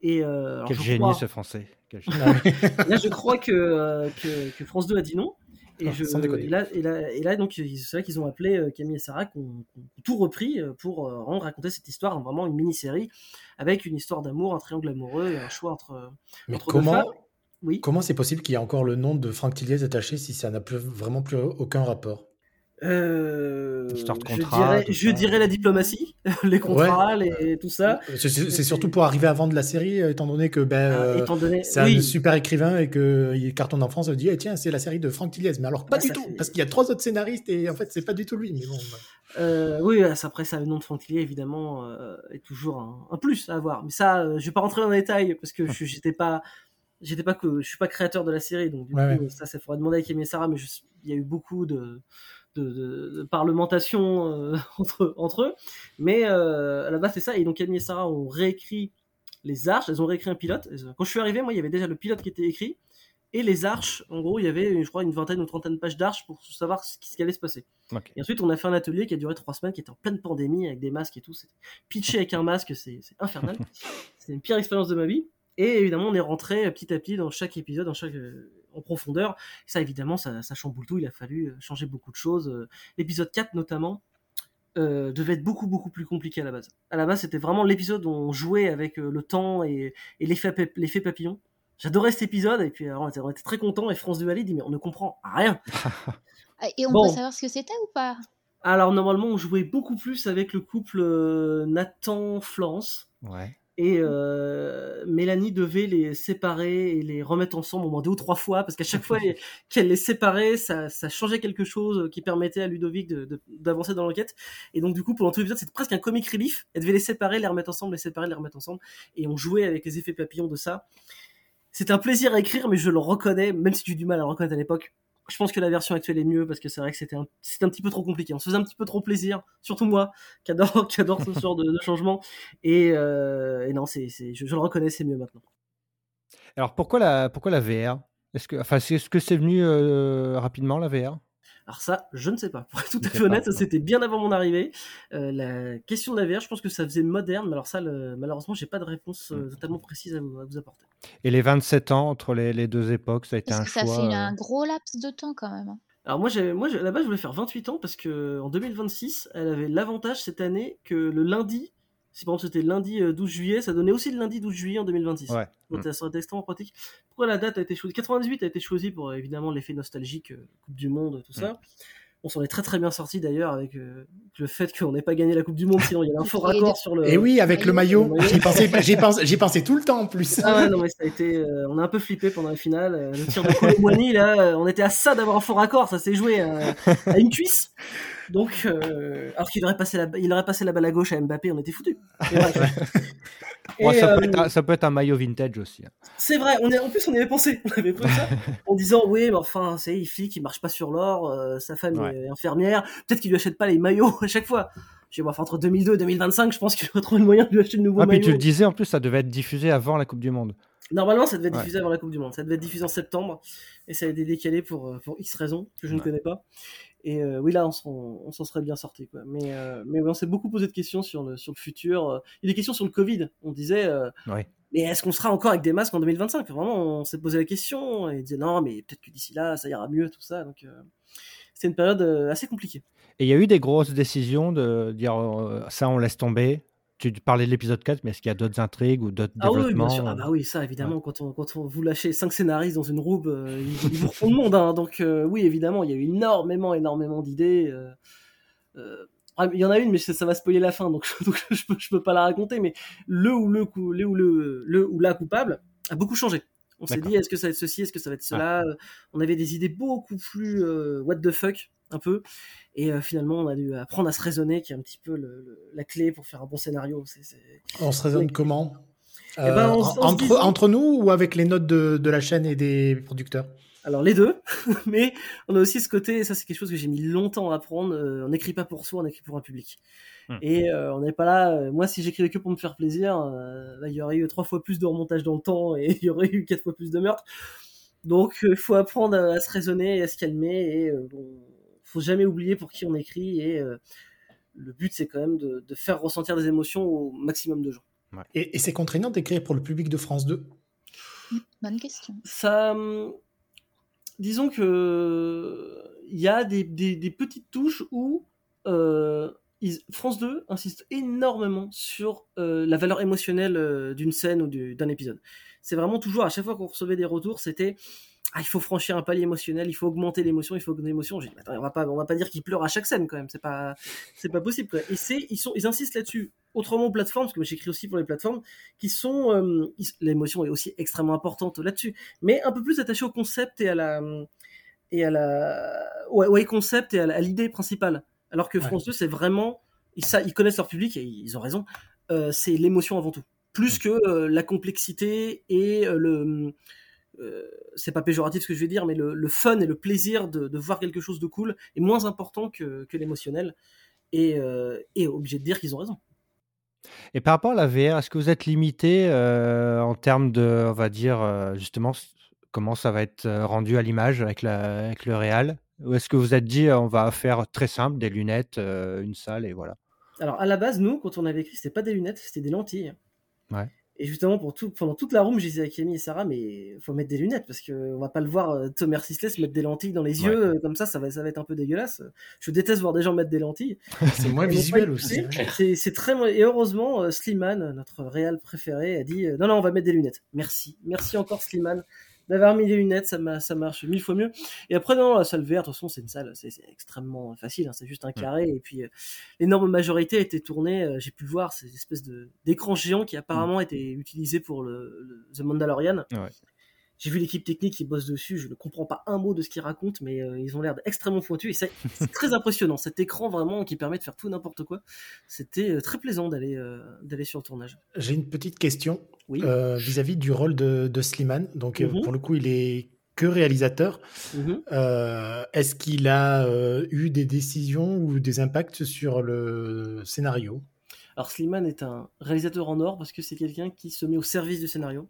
Et, euh, Quel génie crois... ce français. là, je crois que, euh, que, que, France 2 a dit non. Et, ah, je, et, là, et, là, et là, donc, c'est vrai qu'ils ont appelé euh, Camille et Sarah, qui ont, tout repris pour euh, raconter cette histoire, en vraiment une mini-série, avec une histoire d'amour, un triangle amoureux et un choix entre. Mais entre comment, oui. comment c'est possible qu'il y ait encore le nom de Franck Tilliez attaché si ça n'a plus, vraiment plus aucun rapport? Euh, contrat, je, dirais, je dirais, la diplomatie, *laughs* les contrats, les, tout ça. C'est surtout pour arriver à vendre la série, euh, étant donné que ben, ah, euh, c'est un super écrivain et qu'il cartonne en France, on dit eh, tiens, c'est la série de Franck Tilliez. Mais alors, pas bah, du tout, parce qu'il y a trois autres scénaristes et en fait, c'est pas du tout lui. Mais bon, euh, oui, après, ça, le nom de Franck Tilliez, évidemment, euh, est toujours un, un, plus à avoir. Mais ça, je vais pas rentrer dans les détails parce que j'étais pas. J'étais pas que je suis pas créateur de la série donc du coup ça ça faudrait demander à Kémy Sarah mais il y a eu beaucoup de de, parlementation euh, *laughs* entre, entre eux. Mais euh, à la base, c'est ça. Et donc, Annie et Sarah ont réécrit les arches. Elles ont réécrit un pilote. Quand je suis arrivé, moi, il y avait déjà le pilote qui était écrit. Et les arches, en gros, il y avait, je crois, une vingtaine ou trentaine de pages d'arches pour savoir ce qui, allait se passer. Et ensuite, on a fait un atelier qui a duré trois semaines, qui était en pleine pandémie, avec des masques et tout. Pitcher avec un masque, c'est infernal. *laughs* c'est une pire expérience de ma vie. Et évidemment, on est rentré petit à petit dans chaque épisode, dans chaque en profondeur. ça, évidemment, ça, ça, chamboule tout. Il a fallu euh, changer beaucoup de choses. Euh, l'épisode 4, notamment, euh, devait être beaucoup, beaucoup plus compliqué à la base. À la base, c'était vraiment l'épisode où on jouait avec le temps et, et l'effet papillon. J'adorais cet épisode, et puis on, était, très contents. Et France de dit Mais on ne comprend rien. *laughs* et on peut savoir ce que c'était ou pas? Alors normalement on jouait beaucoup plus avec le couple Nathan Florence. Ouais. Et euh, Mélanie devait les séparer et les remettre ensemble au moins deux ou trois fois, parce qu'à chaque fois *laughs* qu'elle les séparait, ça, ça, changeait quelque chose qui permettait à Ludovic d'avancer de, dans l'enquête. Et donc du coup, pendant tout l'épisode, c'était presque un comic relief. Elle devait les séparer, les remettre ensemble, les séparer, les remettre ensemble. Et on jouait avec les effets papillons de ça. C'était un plaisir à écrire, mais je le reconnais, même si j'ai du mal à le reconnaître à l'époque je pense que la version actuelle est mieux parce que c'est vrai que c'était un, un petit peu trop compliqué. On se faisait un petit peu trop plaisir, surtout moi, *laughs* qui adore, qui adore ce *laughs* genre de, de changement. Et, euh, et non, c'est, je, je, le reconnais, c'est mieux maintenant. Alors pourquoi la, pourquoi la VR Est-ce que, enfin, est-ce que c'est venu euh, rapidement la VR alors ça, je ne sais pas. *laughs* Pour être tout à fait honnête, c'était bien avant mon arrivée. Euh, la question de la VR, je pense que ça faisait moderne, mais alors ça, le, malheureusement, j'ai pas de réponse euh, mm. totalement précise à vous, à vous, apporter. Et les 27 ans entre les, les deux époques, ça a été un choix. Ça fait un gros laps de temps quand même. Hein? Alors moi, moi, à la base, je voulais faire 28 ans parce que en 2026, elle avait l'avantage cette année que le lundi, si par exemple c'était lundi 12 euh, juillet, ça donnait aussi le lundi 12 juillet en 2026. Ouais. Donc ça serait extrêmement pratique. Pourquoi la date a été choisie? 98 a été choisie pour évidemment l'effet nostalgique, euh, Coupe du Monde, tout ça. On s'en est très très bien sorti d'ailleurs avec euh, le fait qu'on n'ait pas gagné la Coupe du Monde, sinon il y a un fort *laughs* raccord sur le. Et oui, avec le maillot. J'y pensais, pensé, pensé, tout le temps en plus. Ah ouais, non mais ça a été, on a un peu flippé pendant la finale. Le tir de Koulibaly là, on était à ça d'avoir un fort raccord, ça s'est joué à, à une cuisse. Donc, euh, alors qu'il aurait passé la, il aurait passé la balle à gauche à Mbappé, on était foutus. Bon, ça, peut être un, ça, peut être un, maillot vintage aussi. Hein. C'est vrai, on est, en plus on y avait pensé, on avait pensé ça, en disant oui, mais enfin, c'est flic, il marche pas sur l'or, euh, sa femme ouais. est infirmière, peut-être qu'il lui achète pas les maillots à chaque fois. Je enfin, entre 2002 et 2025, je pense qu'il va trouver le moyen de lui acheter de nouveaux ah, maillots. Puis tu le disais, en plus, ça devait être diffusé avant la Coupe du Monde. Normalement, ça devait être diffusé avant la Coupe du Monde. Ça devait être diffusé en septembre et ça a été décalé pour, euh, pour X raisons que je ne connais pas. Et euh, oui, là, on s'en serait bien sorti. Quoi. Mais, euh, mais on s'est beaucoup posé de questions sur le, sur le futur. Il y a des questions sur le Covid. On disait, euh, mais est-ce qu'on sera encore avec des masques en 2025 Vraiment, on s'est posé la question et disait non, mais peut-être que d'ici là, ça ira mieux, tout ça. Donc, une période assez compliquée. Et il y a eu des grosses décisions de dire ça, on laisse tomber. Tu parlais de l'épisode 4, mais est-ce qu'il y a d'autres intrigues ou d'autres ah développements oui, bien sûr. Ah bah oui, ça évidemment, quand, on, quand on, vous lâchez 5 scénaristes dans une roube, ils, vous refont le monde. Hein. donc oui, évidemment, il y a eu énormément, énormément d'idées. Ah, il y en a une, mais ça, va spoiler la fin, donc, *laughs* je, peux, peux pas la raconter. Mais le ou le, le, ou le, le ou la coupable a beaucoup changé. On s'est dit, est-ce que ça va être ceci, est-ce que ça va être cela? On avait des idées beaucoup plus euh, what the fuck, un peu. Et euh, finalement, on a dû apprendre à se raisonner, qui est un petit peu la clé pour faire un bon scénario. On se raisonne comment? Eh ben, euh, entre, entre nous ou avec les notes de, de la chaîne et des producteurs? Alors les deux, *laughs* mais on a aussi ce côté, ça c'est quelque chose que j'ai mis longtemps à apprendre, euh, on n'écrit pas pour soi, on écrit pour un public. Hmm. Et euh, on n'est pas là, euh, moi si j'écrivais que pour me faire plaisir, il y aurait eu trois fois plus de remontage dans le temps et *laughs* il y aurait eu quatre fois plus de meurtres. Donc il faut apprendre à, se raisonner et à se calmer et bon, faut jamais oublier pour qui on écrit et le but c'est quand même de, faire ressentir des émotions au maximum de gens. Et, et c'est contraignant d'écrire pour le public de France 2 Bonne question. Ça, hum, disons que il y a des, petites touches où euh, France 2 insiste énormément sur euh, la valeur émotionnelle euh, d'une scène ou d'un épisode. C'est vraiment toujours, à chaque fois qu'on recevait des retours, c'était ah, il faut franchir un palier émotionnel, il faut augmenter l'émotion, il faut augmenter l'émotion. J'ai dit, attends, on va pas, on va pas dire qu'ils pleurent à chaque scène quand même, c'est pas, c'est pas possible. Quoi. Et c'est, ils sont, ils insistent là-dessus. Autrement, plateformes, parce que j'écris aussi pour les plateformes, qui sont, euh, l'émotion est aussi extrêmement importante là-dessus, mais un peu plus attaché au concept et à la, et à la, ouais, concept et à l'idée principale. Alors que France 2, c'est vraiment, ils, ça, ils connaissent leur public et ils ont raison. Euh, c'est l'émotion avant tout, plus que euh, la complexité et le euh, c'est pas péjoratif ce que je vais dire, mais le, fun et le plaisir de, voir quelque chose de cool est moins important que, l'émotionnel. Et, euh, et obligé de dire qu'ils ont raison. Et par rapport à la VR, est-ce que vous êtes limité euh, en termes de, on va dire, justement, comment ça va être rendu à l'image avec, avec le réal? Ou est-ce que vous êtes dit, on va faire très simple, des lunettes, une salle et voilà? Alors, à la base, nous, quand on avait écrit, c'était pas des lunettes, c'était des lentilles. Ouais. Et justement, pour tout, pendant toute la room, je disais à Camille et Sarah, mais faut mettre des lunettes parce qu'on va pas le voir euh, Thomas Sisley mettre des lentilles dans les yeux euh, comme ça, ça va, ça va être un peu dégueulasse. Je déteste voir des gens mettre des lentilles. *laughs* c'est moins visuel aussi. C'est très et heureusement euh, Slimane, notre réal préféré, a dit non non, on va mettre des lunettes. Merci, merci encore Slimane d'avoir mis des lunettes, ça, ça marche mille fois mieux. Et après, non, la salle verte, de toute façon, c'est une salle, c'est extrêmement facile, hein, c'est juste un carré. Et puis, euh, l'énorme majorité a été tournée, euh, j'ai pu le voir, c'est une espèce d'écran géant qui apparemment mm. était utilisé pour le, le The Mandalorian. Ouais. J'ai vu l'équipe technique qui bosse dessus, je ne comprends pas un mot de ce qu'ils racontent, mais euh, ils ont l'air extrêmement pointus et c'est très impressionnant. Cet écran vraiment qui permet de faire tout n'importe quoi, c'était euh, très plaisant d'aller euh, d'aller sur le tournage. J'ai une petite question vis-à-vis du rôle de, de Slimane. Donc mhm. pour le coup, il est que réalisateur. Mhm. Est-ce qu'il a eu des décisions ou des impacts sur le scénario? Alors Slimane est un réalisateur en or parce que c'est quelqu'un qui se met au service du scénario. De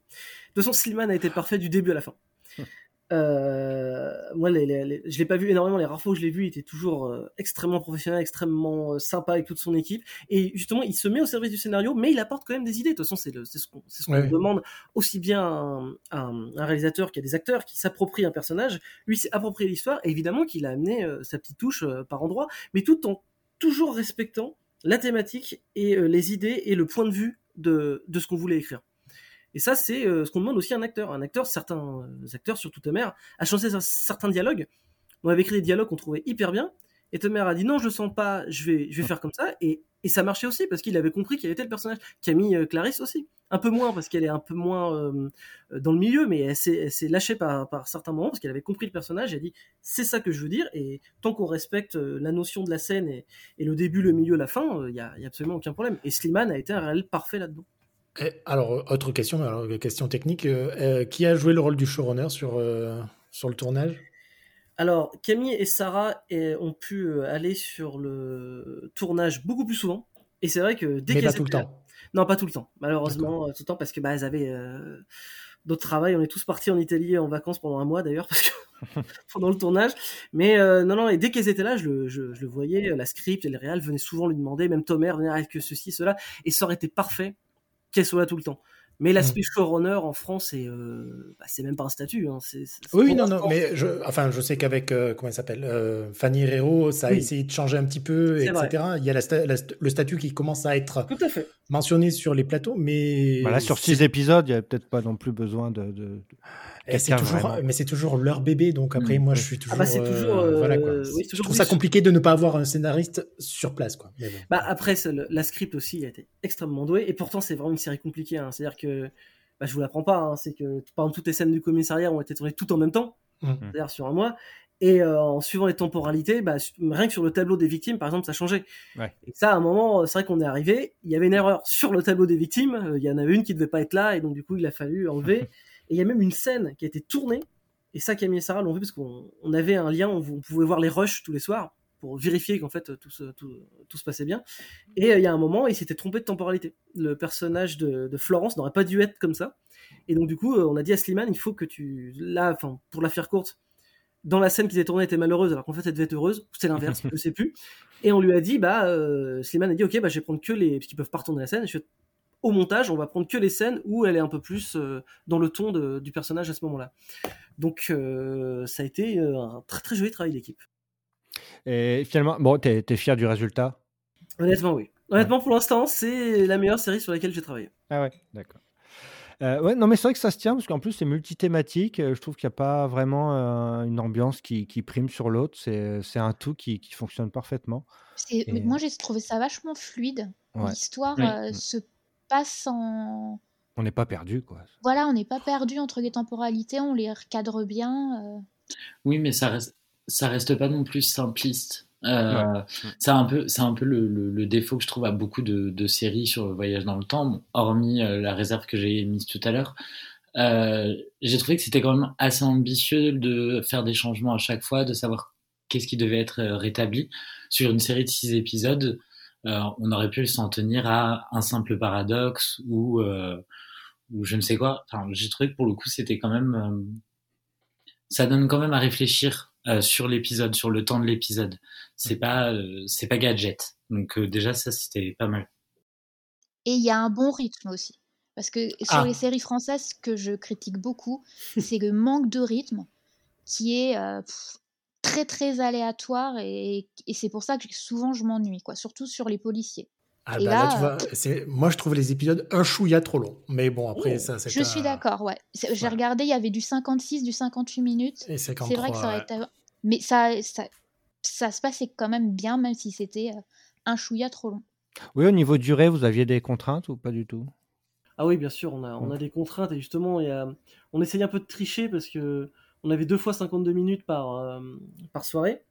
toute façon, Slimane a été parfait du début à la fin. *laughs* Euh, moi, les, les, je l'ai pas vu énormément. Les rares fois où je l'ai vu, il était toujours euh, extrêmement professionnel, extrêmement euh, sympa avec toute son équipe. Et justement, il se met au service du scénario, mais il apporte quand même des idées. De toute façon, c'est ce qu'on ce demande aussi bien à un, un, réalisateur qui a des acteurs qui s'approprient un personnage. Lui, s'est approprié l'histoire. Et évidemment qu'il a amené sa petite touche par endroit, mais tout en toujours respectant la thématique et euh, les idées et le point de vue de, de ce qu'on voulait écrire. Et ça, c'est euh, ce qu'on demande aussi à un acteur. Un acteur, certains euh, acteurs, surtout ta mère, a changé certains dialogues. On avait écrit des dialogues qu'on trouvait hyper bien, et ta mère a dit non, je le sens pas, je vais, je vais faire comme ça, et et ça marchait aussi parce qu'il avait compris qu'il était le personnage. Camille euh, Clarisse aussi. Un peu moins parce qu'elle est un peu moins euh, dans le milieu, mais elle s'est lâchée par, certains moments parce qu'elle avait compris le personnage. Elle a dit c'est ça que je veux dire. Et tant qu'on respecte euh, la notion de la scène et, le début, le milieu, la fin, il n'y a, absolument aucun problème. Et Slimane a été un réel parfait là-dedans. Alors, autre question, alors, question technique. qui a joué le rôle du showrunner sur, sur le tournage? Alors, Camille et Sarah ont pu euh, aller sur le tournage beaucoup plus souvent. Et c'est vrai que dès qu'elles tout le temps. Non, pas tout le temps. Malheureusement, tout le temps parce que bah, elles avaient euh, d'autres travail. On est tous partis en Italie en vacances pendant un mois d'ailleurs parce que *laughs* pendant le tournage. Mais euh, non, non. Et dès qu'elles étaient là, je le, je, le voyais. La script et le réal venaient souvent lui demander. Même Tomer venait avec ceci, cela. Et ça aurait été parfait qu'elle soit là tout le temps Mais l'aspect mm. showrunner en France, c'est euh, bah, même pas un statut. Hein. oui, non, non, mais je, enfin, je sais qu'avec, euh, comment elle s'appelle, euh, Fanny Herrero, ça a essayé de changer un petit peu, etc. Il y a le statut qui commence à être mentionné sur les plateaux, mais. Voilà, sur six épisodes, il n'y a peut-être pas non plus besoin de c'est toujours, mais c'est toujours leur bébé, donc après, mm. moi, je suis toujours. Ah bah c'est toujours, euh, voilà, quoi. Oui, je trouve ça compliqué de ne pas avoir un scénariste sur place, quoi. Bah après, la script aussi a été extrêmement douée, et pourtant, c'est vraiment une série compliquée. Hein. C'est-à-dire que, bah, je vous l'apprends pas, hein. c'est que par exemple, toutes les scènes du commissariat ont été tournées tout en même temps, mm. c'est-à-dire sur un mois. Et euh, en suivant les temporalités, bah, rien que sur le tableau des victimes, par exemple, ça changeait. Ouais. Et ça, à un moment, c'est vrai qu'on est arrivé, il y avait une erreur sur le tableau des victimes, euh, il y en avait une qui devait pas être là, et donc du coup, il a fallu enlever. *laughs* Et il y a même une scène qui a été tournée, et ça Camille et Sarah l'ont vu parce qu'on avait un lien, où on pouvait voir les rushs tous les soirs pour vérifier qu'en fait tout se, tout, se, passait bien. Et euh, il y a un moment, il s'était trompé de temporalité. Le personnage de, Florence n'aurait pas dû être comme ça. Et donc du coup, euh, on a dit à Slimane, il faut que tu... Là, enfin, pour la faire courte, dans la scène qui était tournée, elle était malheureuse, alors qu'en fait, elle devait être heureuse. C'est l'inverse, *laughs* je ne sais plus. Et on lui a dit, bah, euh, Slimane a dit, ok, bah, je vais prendre que les... Parce qu'ils peuvent pas retourner la scène. Je au montage, on va prendre que les scènes où elle est un peu plus euh, dans le ton du personnage à ce moment-là. Donc euh, ça a été un très très joli travail d'équipe. Et finalement, bon, t'es es fier du résultat? Honnêtement, oui. Honnêtement, pour l'instant, c'est la meilleure série sur laquelle j'ai travaillé. Ah ouais, d'accord. Ouais, non, mais c'est vrai que ça se tient parce qu'en plus c'est multithématique. Je trouve qu'il n'y a pas vraiment une ambiance qui, prime sur l'autre. C'est un tout qui, fonctionne parfaitement. Moi, j'ai trouvé ça vachement fluide. L'histoire mm. se pas sans. On n'est pas perdu, quoi. Voilà, on n'est pas perdu entre les temporalités, on les recadre bien. Euh. Oui, mais ça reste, ça reste pas non plus simpliste. Euh, C'est un peu, c'est un peu le, le, défaut que je trouve à beaucoup de, de séries sur le voyage dans le temps, hormis euh, la réserve que j'ai mise tout à l'heure. Euh, j'ai trouvé que c'était quand même assez ambitieux de faire des changements à chaque fois, de savoir qu'est-ce qui devait être rétabli. Sur une série de six épisodes, euh, on aurait pu s'en tenir à un simple paradoxe ou euh, ou je ne sais quoi. Enfin, j'ai trouvé que pour le coup, c'était quand même, euh, ça donne quand même à réfléchir sur l'épisode, sur le temps de l'épisode. C'est pas, c'est pas gadget. Donc déjà, ça, c'était pas mal. Et il y a un bon rythme aussi. Parce que sur ah. les séries françaises que je critique beaucoup, *laughs* c'est le manque de rythme qui est très très aléatoire et, c'est pour ça que souvent je m'ennuie, quoi, surtout sur les policiers. Ah bah là, tu vois, c'est moi je trouve les épisodes un chouïa trop long. Mais bon, après oh, ça, c'est. Je suis d'accord, ouais. J'ai regardé, il y avait du 56, du 58 minutes. C'est vrai que ça aurait été. Mais ça, ça, ça, se passait quand même bien, même si c'était euh, un chouïa trop long. Oui, au niveau durée, vous aviez des contraintes ou pas du tout? Ah oui, bien sûr, on a, on a des contraintes et justement, il y a... on essaye un peu de tricher parce que on avait deux fois 52 minutes par, euh, par soirée.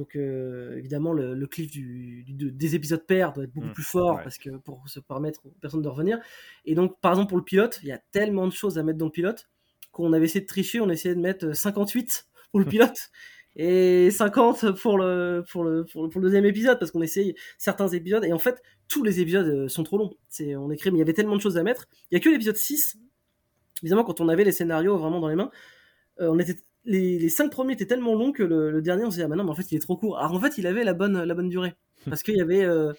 Donc euh, évidemment le, cliff du, des épisodes pairs doit être beaucoup mmh, plus fort parce que pour se permettre aux personnes de revenir. Et donc par exemple pour le pilote, il y a tellement de choses à mettre dans le pilote qu'on avait essayé de tricher, on essayait de mettre 58 pour le *laughs* pilote et 50 pour le pour le pour le, deuxième épisode parce qu'on essaye certains épisodes et en fait tous les épisodes euh, sont trop longs. C'est on écrit mais il y avait tellement de choses à mettre. Il y a que l'épisode 6 évidemment quand on avait les scénarios vraiment dans les mains euh, on était les, cinq premiers étaient tellement longs que le, dernier on se dit ah mais non mais en fait il est trop court. Alors en fait il avait la bonne la bonne durée parce qu'il y avait euh,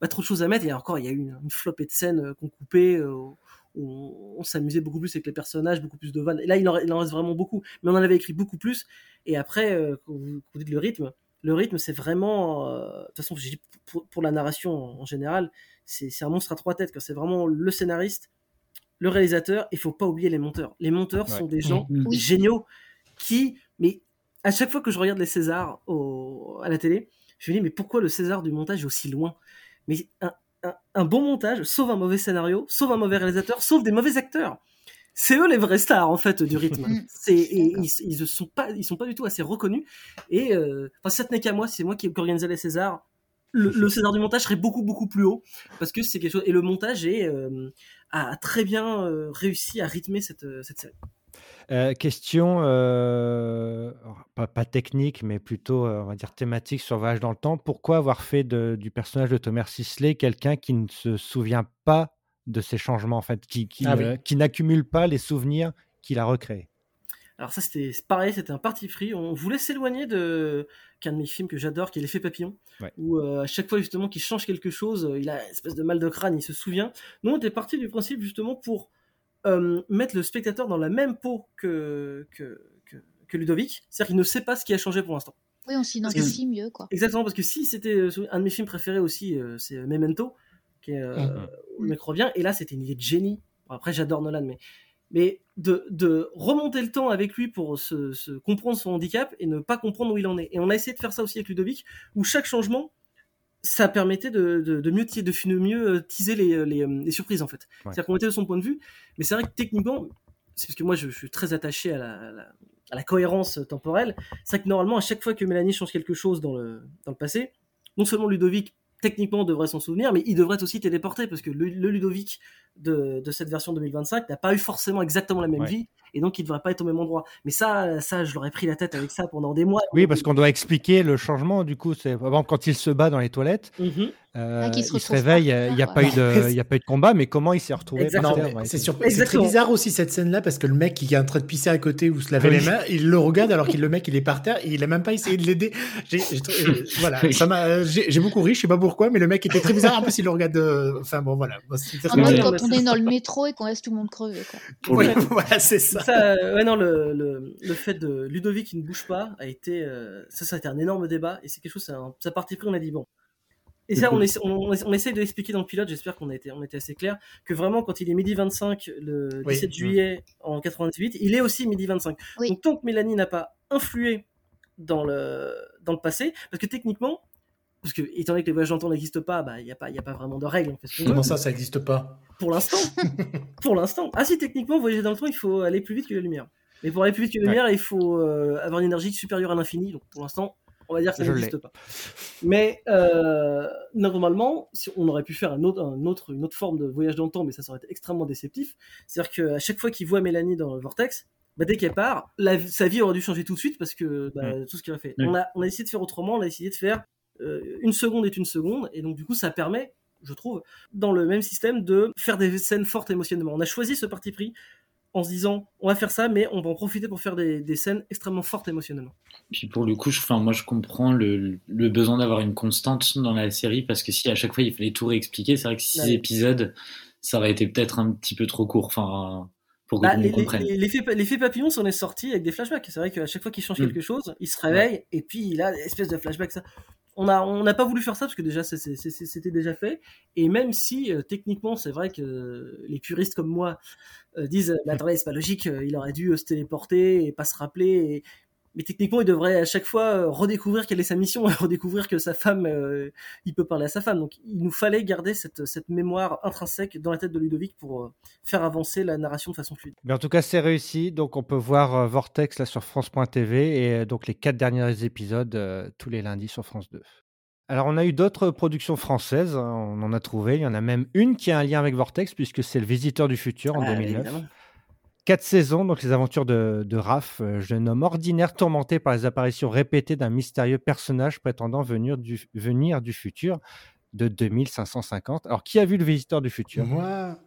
pas trop de choses à mettre et encore il y a eu une, une flopée de scènes euh, qu'on coupait. où on, s'amusait beaucoup plus avec les personnages, beaucoup plus de vannes. Et là, il en, reste vraiment beaucoup. Mais on en avait écrit beaucoup plus. Et après, quand, vous, dites le rythme, le rythme, c'est vraiment. de toute façon, pour, pour, la narration en, général, c'est un monstre à trois têtes. C'est vraiment le scénariste, le réalisateur, il faut pas oublier les monteurs. Les monteurs sont des gens mm. géniaux qui, mais à chaque fois que je regarde les Césars à la télé, je me dis mais pourquoi le César du montage est aussi loin? Mais un, bon montage sauve un mauvais scénario, sauve un mauvais réalisateur, sauve des mauvais acteurs. C'est eux les vrais stars en fait du rythme. Mm. C'est ils, ils sont pas ils sont pas du tout assez reconnus. Et euh, enfin si ça tenait qu'à moi, c'est moi qui organisais les Césars. Le, César du montage serait beaucoup beaucoup plus haut parce que c'est quelque chose et le montage est euh, a très bien euh, réussi à rythmer cette, euh, cette série. Euh, question, pas, technique, mais plutôt, on va dire, thématique sur Voyage dans le temps. Pourquoi avoir fait du personnage de Thomas Sisley quelqu'un qui ne se souvient pas de ces changements, en fait, qui, qui, ah qui n'accumule pas les souvenirs qu'il a recréés? Alors ça c'était pareil, c'était un parti pris. On voulait s'éloigner de qu'un de mes films que j'adore, qui est l'effet papillon, où euh, à chaque fois justement qu'il change quelque chose, euh, il a une espèce de mal de crâne, il se souvient. Nous on était parti du principe justement pour mettre le spectateur dans la même peau que, que, que, Ludovic. C'est-à-dire qu'il ne sait pas ce qui a changé pour l'instant. Oui, on s'identifie mieux, quoi. Exactement, parce que si c'était un de mes films préférés aussi, c'est Memento, qui est, mmh. le mec revient, et là, c'était une idée de génie. après, j'adore Nolan, mais mais de, de, remonter le temps avec lui pour se, comprendre son handicap et ne pas comprendre où il en est. Et on a essayé de faire ça aussi avec Ludovic, où chaque changement, ça permettait de, de, mieux, de mieux euh, teaser les, les, les surprises en fait. C'est-à-dire qu'on était de son point de vue, mais c'est vrai que techniquement, c'est parce que moi je, suis très attaché à la, à la, cohérence temporelle, c'est vrai que normalement à chaque fois que Mélanie change quelque chose dans le, dans le passé, non seulement Ludovic techniquement devrait s'en souvenir, mais il devrait aussi téléporter parce que le, Ludovic de, cette version 2025 n'a pas eu forcément exactement la même vie et donc il ne devrait pas être au même endroit. Mais ça, ça, je l'aurais pris la tête avec ça pendant des mois. Oui, parce qu'on doit expliquer le changement. Du coup, c'est quand il se bat dans les toilettes, mhm. euh, ah, il se, réveille. Il n'y a, pas eu de, il y a pas eu de combat, mais comment il s'est retrouvé C'est très bizarre aussi cette scène-là parce que le mec qui est en train de pisser à côté ou se laver les mains, il le regarde alors que le mec il est par terre et il a même pas essayé de l'aider. Euh, *laughs* voilà, ça m'a, j'ai beaucoup ri, je sais pas pourquoi, mais le mec était très bizarre. En plus, il le regarde. Euh, enfin bon, voilà. quand on est dans le métro et qu'on laisse tout le monde crever. Quoi. voilà, c'est ça. Euh, ouais, non, le, le, le, fait de Ludovic qui ne bouge pas a été, euh, ça, ça a été un énorme débat et c'est quelque chose, ça, ça parti pris, on a dit bon. Et ça, on, essaie, on, on essaie de l'expliquer dans le pilote, j'espère qu'on a été, on était assez clair, que vraiment, quand il est midi 25, le 17 juillet en 98, il est aussi midi 25. Donc, tant que Mélanie n'a pas influé dans le, dans le passé, parce que techniquement, parce que étant donné que les voyages dans le temps n'existent pas, bah il n'y a pas il a pas vraiment de règles. Comment ça, ça n'existe pas? Pour l'instant. *laughs* pour l'instant. Ah si, techniquement, voyager dans le temps, il faut aller plus vite que la lumière. Mais pour aller plus vite que la lumière, il faut euh, avoir une énergie supérieure à l'infini. Donc pour l'instant, on va dire que ça n'existe pas. Mais euh, normalement, si on aurait pu faire un autre, un autre, une autre forme de voyage dans le temps, mais ça serait été extrêmement déceptif. C'est-à-dire qu'à chaque fois qu'il voit Mélanie dans le vortex, bah, dès qu'elle part, sa vie aurait dû changer tout de suite parce que bah, tout ce qu'il a fait. On, a, on a essayé de faire autrement, on a essayé de faire euh, une seconde est une seconde, et donc du coup ça permet, je trouve, dans le même système de faire des scènes fortes émotionnellement. On a choisi ce parti pris en se disant on va faire ça, mais on va en profiter pour faire des, scènes extrêmement fortes émotionnellement. Puis pour le coup, je, enfin, moi je comprends le, besoin d'avoir une constante dans la série parce que si à chaque fois il fallait tout réexpliquer, c'est vrai que six épisodes, ça aurait été peut-être un petit peu trop court. Enfin, pour que bah, L'effet papillon s'en est sorti avec des flashbacks. C'est vrai qu'à chaque fois qu'il change mm. quelque chose, il se réveille et puis il a une espèce de flashback. Ça on a on n'a pas voulu faire ça parce que déjà c'était déjà fait. Et même si euh, techniquement c'est vrai que les puristes comme moi euh, disent attendez c'est pas logique euh, il aurait dû se téléporter et pas se rappeler mais techniquement, il devrait à chaque fois euh, redécouvrir quelle est sa mission, *laughs* redécouvrir que sa femme, euh, il peut parler à sa femme. Donc, il nous fallait garder cette, cette mémoire intrinsèque dans la tête de Ludovic pour euh, faire avancer la narration de façon fluide. Mais en tout cas, c'est réussi. Donc, on peut voir Vortex là sur France.tv et donc les quatre derniers épisodes tous les lundis sur France 2. Alors, on a eu d'autres productions françaises, hein, on en a trouvé. Il y en a même une qui a un lien avec Vortex, puisque c'est Le Visiteur du Futur en 2009. Ah, Quatre saisons, donc les aventures de, de Raph, euh, jeune homme ordinaire tourmenté par les apparitions répétées d'un mystérieux personnage prétendant venir du, venir du futur de 2550. Alors, qui a vu Le Visiteur du Futur? Moi.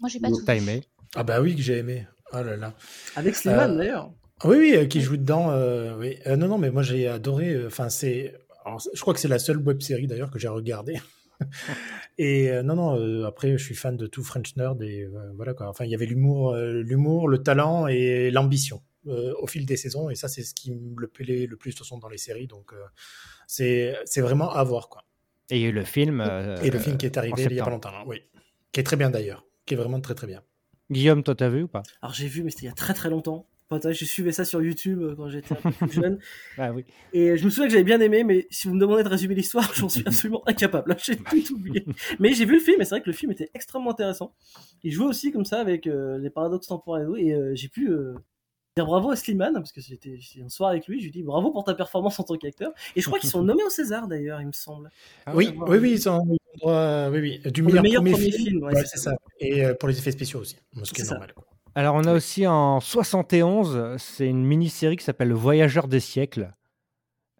Moi, j'ai pas tout. T'as aimé Ah bah oui, que j'ai aimé. Oh là là. Avec Slimane, euh, d'ailleurs. Oui, oui, qui joue dedans. Euh, oui. non, non, mais moi j'ai adoré. Enfin, c'est. Je crois que c'est la seule web série d'ailleurs que j'ai regardée. *laughs* et euh, non, non, euh, après, je suis fan de tout French Nerd et euh, voilà quoi. Enfin, il y avait l'humour, l'humour, le talent et l'ambition au fil des saisons et ça, c'est ce qui me plaît le plus de toute façon dans les séries. Donc, c'est c'est vraiment à voir quoi. Et le film. et le film qui est arrivé il y a pas longtemps, hein, oui. Qui est très bien d'ailleurs, qui est vraiment très très bien. Guillaume, toi, t'as vu ou pas? Alors j'ai vu, mais c'était il y a très très longtemps je suivais ça sur YouTube euh, quand j'étais un peu plus *laughs* jeune. ah, oui. Et je me souviens que j'avais bien aimé, mais si vous me demandez de résumer l'histoire, j'en suis *laughs* absolument incapable. J'ai tout oublié. Mais j'ai vu le film, et c'est vrai que le film était extrêmement intéressant. Il jouait aussi comme ça avec euh, les paradoxes temporels, et euh, j'ai pu dire bravo à Slimane, parce que j'étais un soir avec lui, je lui dis bravo pour ta performance en tant qu'acteur. Et je crois qu'ils sont *laughs* nommés au César d'ailleurs, il me semble. Ah oui, oui, oui, ils sont oui, oui, du meilleur, premier, film. c'est ça. Et pour les effets spéciaux aussi, ce qui est, normal. Quoi. Alors, on a aussi en 71, c'est une mini-série qui s'appelle Le Voyageur des siècles.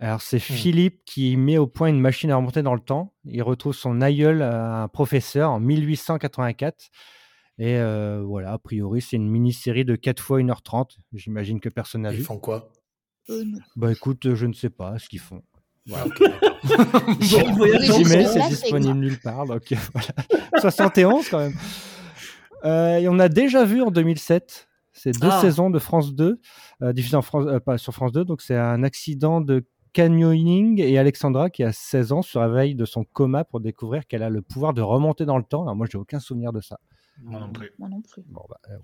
Alors, c'est hmm. Philippe qui met au point une machine à remonter dans le temps. Il retrouve son aïeul, un professeur, en 1884. Et euh, voilà, a priori, c'est une mini-série de 4 fois 1h30. J'imagine que personne n'a vu. Ils font quoi? Euh, Bah écoute, je ne sais pas ce qu'ils font. Voilà. *laughs* J'y mets, c'est disponible nulle part. Donc, *laughs* voilà. 71 quand même. Et on a déjà vu en 2007. C'est deux Ah. saisons de France 2, euh, diffusées en France, euh, pas sur France 2. Donc, c'est un accident de canyoning et Alexandra, qui a 16 ans, se réveille de son coma pour découvrir qu'elle a le pouvoir de remonter dans le temps. Alors, moi, j'ai aucun souvenir de ça. Moi non plus. Moi non plus. Bon, bah, euh,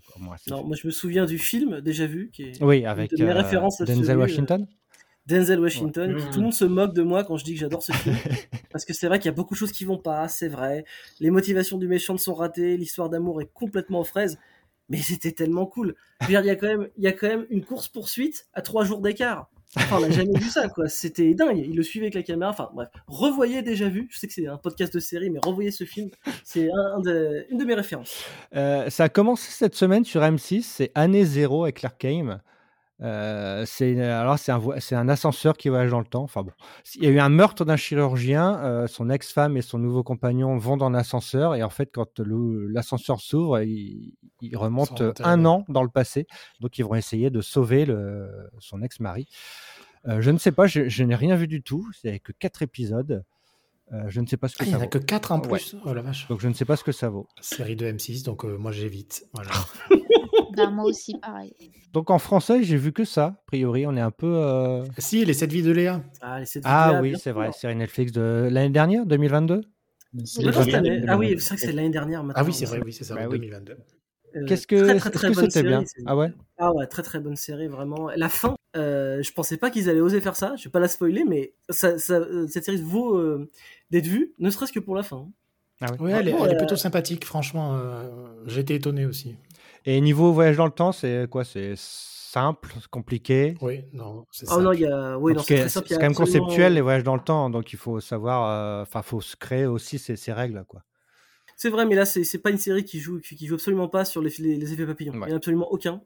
Non, moi je me souviens du film déjà vu qui est Oui, avec de mes euh, références Denzel Washington. Denzel Washington. Ouais. qui- tout le monde se moque de moi quand je dis que j'adore ce film *laughs* parce que c'est vrai qu'il y a beaucoup de choses qui vont pas, c'est vrai. Les motivations du méchant sont ratées, l'histoire d'amour est complètement aux fraises, mais c'était tellement cool. Je veux dire, il y a quand même, il y a quand même une course poursuite à trois jours d'écart. Enfin, on n'a jamais vu ça, quoi. C'était dingue. Il le suivait avec la caméra. Enfin, bref. Revoyez déjà vu. Je sais que c'est un podcast de série, mais revoyez ce film. C'est un, un de- une de mes références. Euh, ça a commencé cette semaine sur M6, c'est Année Zéro avec Clark Kane. Euh, c'est alors c'est un vo- c'est un ascenseur qui voyage dans le temps. Enfin bon, il y a eu un meurtre d'un chirurgien. euh, son ex-femme et son nouveau compagnon vont dans l'ascenseur et en fait quand l'ascenseur s'ouvre, il, il remonte Ils sont un enterrés. an dans le passé. Donc ils vont essayer de sauver le, son ex-mari. Euh, je ne sais pas, je, je n'ai rien vu du tout. C'est que quatre épisodes. Euh, je ne sais pas ce que Ah, il ça n'y en a vaut. que 4 en Ouais. plus. Oh la vache. Donc je ne sais pas ce que ça vaut. Série de M6, donc euh, moi j'évite. Voilà. *laughs* *laughs* Bah, moi aussi, pareil. Donc en français, j'ai vu que ça. A priori, on est un peu. euh, si, les 7 vies de Léa. Ah, Ah oui, c'est vrai, série Netflix de l'année dernière, 2022. C'est Ouais, les non, cette premières année- Ah oui, 2022. c'est vrai que c'est l'année dernière maintenant. Ah oui, c'est vrai, oui, c'est ça, Bah en oui. 2022. Euh, Qu'est-ce que très, très, très que bonne c'était bien Ah ouais Ah ouais, très très bonne série, vraiment. La fin, euh, je pensais pas qu'ils allaient oser faire ça. Je vais pas la spoiler, mais ça, ça, euh, cette série vaut euh, d'être vue, ne serait-ce que pour la fin. Ah ouais. Ouais, elle, est- Vraiment, elle est plutôt sympathique, franchement. euh, été étonné aussi. Et niveau voyage dans le temps, c'est quoi? C'est simple, compliqué? Oui, non, c'est Ah il y a, oui, non, Parce c'est simple. quand même conceptuel les voyages dans le temps, donc il faut savoir, euh, enfin, faut se créer aussi ses règles, quoi. C'est vrai, mais là, c'est c'est pas une série qui joue, qui, qui joue absolument pas sur les, les, les effets papillons. Ouais. Il y en a absolument aucun.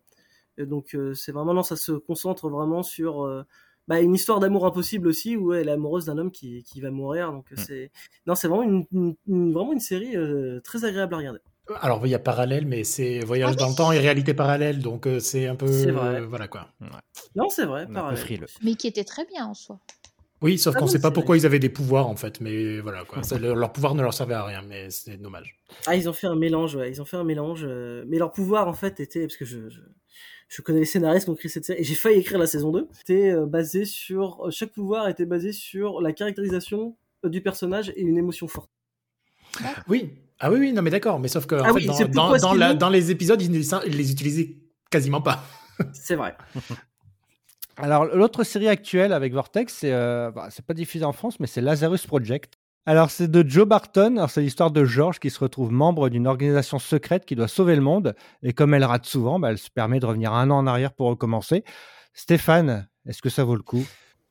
Et donc, euh, c'est vraiment, non, ça se concentre vraiment sur euh, bah, une histoire d'amour impossible aussi, où elle est amoureuse d'un homme qui, qui va mourir. Donc, Mm. c'est, non, c'est vraiment une, une- une- vraiment une série euh, très agréable à regarder. Alors, il y a parallèle, mais c'est voyage Ah dans oui. le temps et réalité parallèle, donc euh, c'est un peu. C'est vrai. euh, voilà quoi. Non, c'est vrai, On est un peu pareil. frileux. Mais qui était très bien en soi. Oui, sauf Ah qu'on bon, sait pas pourquoi ils avaient des pouvoirs en fait, mais voilà quoi. *laughs* Ça, leur, leur pouvoir ne leur servait à rien, mais c'est dommage. Ah, ils ont fait un mélange, ouais. Ils ont fait un mélange. euh, Mais leur pouvoir, en fait, était. Parce que je, je, je connais les scénaristes qui ont écrit cette série, et j'ai failli écrire la saison 2. C'était euh, basé sur. Chaque pouvoir était basé sur la caractérisation euh, du personnage et une émotion forte. Oui. Ah oui, oui, non mais d'accord, mais sauf que en Ah fait, oui, dans, c'est dans, la- les épisodes, ils, ne- les utilisaient quasiment pas. *laughs* C'est vrai. *laughs* Alors, l'autre série actuelle avec Vortex, c'est euh, bah, c'est pas diffusé en France, mais c'est Lazarus Project. Alors, c'est de Joe Barton. Alors, c'est l'histoire de George qui se retrouve membre d'une organisation secrète qui doit sauver le monde. Et comme elle rate souvent, bah, elle se permet de revenir un an en arrière pour recommencer. Stéphane, est-ce que ça vaut le coup?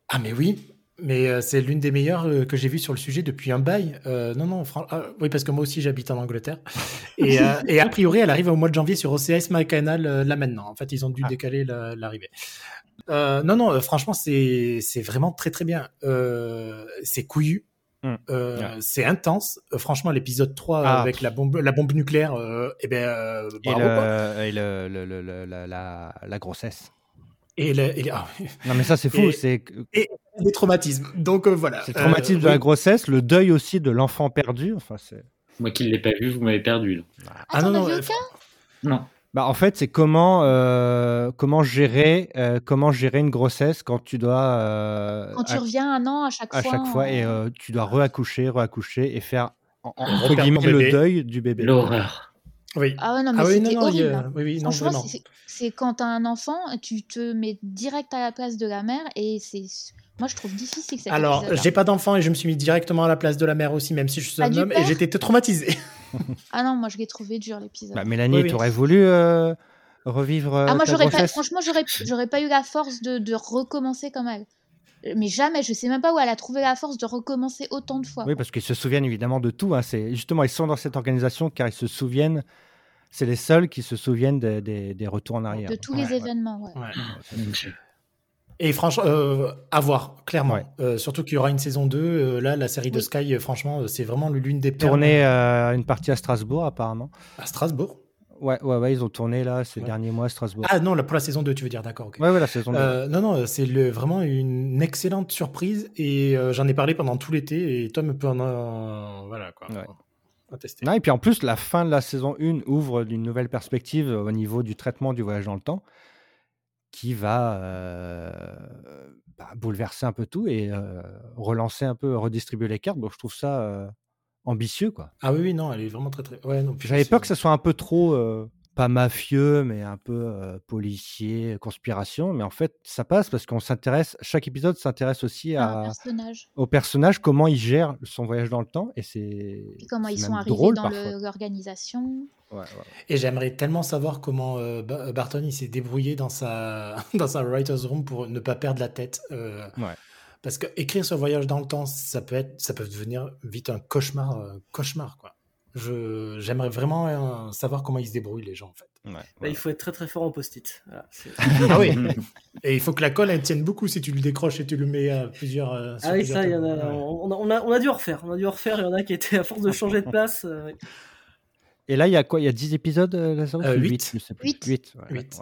Ah mais oui, mais euh, c'est l'une des meilleures euh, que j'ai vues sur le sujet depuis un bail. Euh, non, non, fran- ah, oui, parce que moi aussi j'habite en Angleterre. Et, euh, *laughs* et a priori, elle arrive au mois de janvier sur OCS MyCanal euh, là maintenant. En fait, ils ont dû Ah. décaler la- l'arrivée. Non, non, franchement, c'est vraiment très très bien. C'est couillu. Mm. Euh, Ouais. C'est intense. Franchement, l'épisode 3 Ah. avec la bombe, la bombe nucléaire, eh ben, Et, bravo. quoi. le- et le- le- le- le- la, la- la grossesse. Et, le- et- ah, Non, mais ça, c'est fou. Et- C'est que- des traumatismes. Donc euh, voilà. c'est le traumatisme Euh, de la oui. grossesse, le deuil aussi de l'enfant perdu. Enfin, c'est. Moi qui ne l'ai pas vu, vous m'avez perdu. là. Ah, Ah t'en non, as non, vu euh, aucun Non. Bah, en fait, c'est comment, euh, comment, gérer, euh, comment gérer une grossesse quand tu dois. euh, Quand tu à- reviens un an à chaque à fois. chaque fois et euh, euh, tu dois reaccoucher, reaccoucher et faire en- en- Et entre guillemets le deuil du bébé. L'horreur. Oui. Ah ouais, non, mais Ah oui, non, non, horrible. a- hein. oui, oui, non, Franchement, c'est- quand t'as un enfant, tu te mets direct à la place de la mère et c'est. Moi, je trouve difficile cet Alors, j'ai pas d'enfant et je me suis mis directement à la place de la mère aussi, même si je suis Pas un homme, et j'étais traumatisé. *laughs* *laughs* Ah non, moi, je l'ai trouvé dur l'épisode. Bah, Mélanie, Oui, oui. tu aurais voulu euh, revivre euh, Ah, moi, j'aurais pas, franchement, j'aurais, j'aurais pas eu la force de, de recommencer comme elle. Mais jamais, je sais même pas où elle a trouvé la force de recommencer autant de fois. Oui, parce qu'ils se souviennent évidemment de tout. hein. C'est justement ils sont dans cette organisation car ils se souviennent. C'est les seuls qui se souviennent des, des- des retours en arrière. de tous Ouais, les ouais. événements, ouais. Dieu. Et franchement, euh, à voir, clairement. Ouais. Euh, surtout qu'il y aura une saison 2. euh, là, la série de. Sky, euh, franchement, euh, c'est vraiment l'une des perles Tourné euh, une partie à Strasbourg apparemment. à Strasbourg. Ouais, ouais, ouais, ils ont tourné là ces Ouais. derniers mois à Strasbourg. Ah non, pour la saison 2, tu veux dire, d'accord. ok. Ouais, ouais, la saison. deux. Euh, non, non, c'est vraiment une excellente surprise et euh, j'en ai parlé pendant tout l'été et Tom peut en. voilà quoi. Ouais. à tester. et puis en plus, la fin de la saison 1 ouvre d'une nouvelle perspective au niveau du traitement du voyage dans le temps qui va bah, bouleverser un peu tout et relancer un peu, redistribuer les cartes. Donc je trouve ça ambitieux, quoi. Ah oui, oui, non, elle est vraiment très très. Ouais, J'avais peur que ça soit un peu trop pas mafieux, mais un peu policier, conspiration. Mais en fait, ça passe parce qu'on s'intéresse, chaque épisode s'intéresse aussi à, personnage. au personnage, comment il gère son voyage dans le temps. Et c'est. comment ils sont arrivés dans l'organisation. Et j'aimerais tellement savoir comment Barton s'est débrouillé dans sa, *laughs* dans sa writer's room pour ne pas perdre la tête. Parce que écrire ce voyage dans le temps, ça peut, être, ça peut devenir vite un cauchemar, cauchemar quoi. Je, j'aimerais vraiment euh, savoir comment ils se débrouillent, les gens, en fait. Il faut être très très fort en post-it. *laughs* ah oui. *laughs* Et il faut que la colle, elle tienne beaucoup si tu le décroches et tu le mets à plusieurs. Euh, ah oui, ça, y en a, on, a, on, a, dû en refaire. On a dû en refaire. Il y en a qui étaient à force de changer de place. Euh, et là, il y a quoi? Il y a 10 épisodes, la série 8. 8. 8. 8.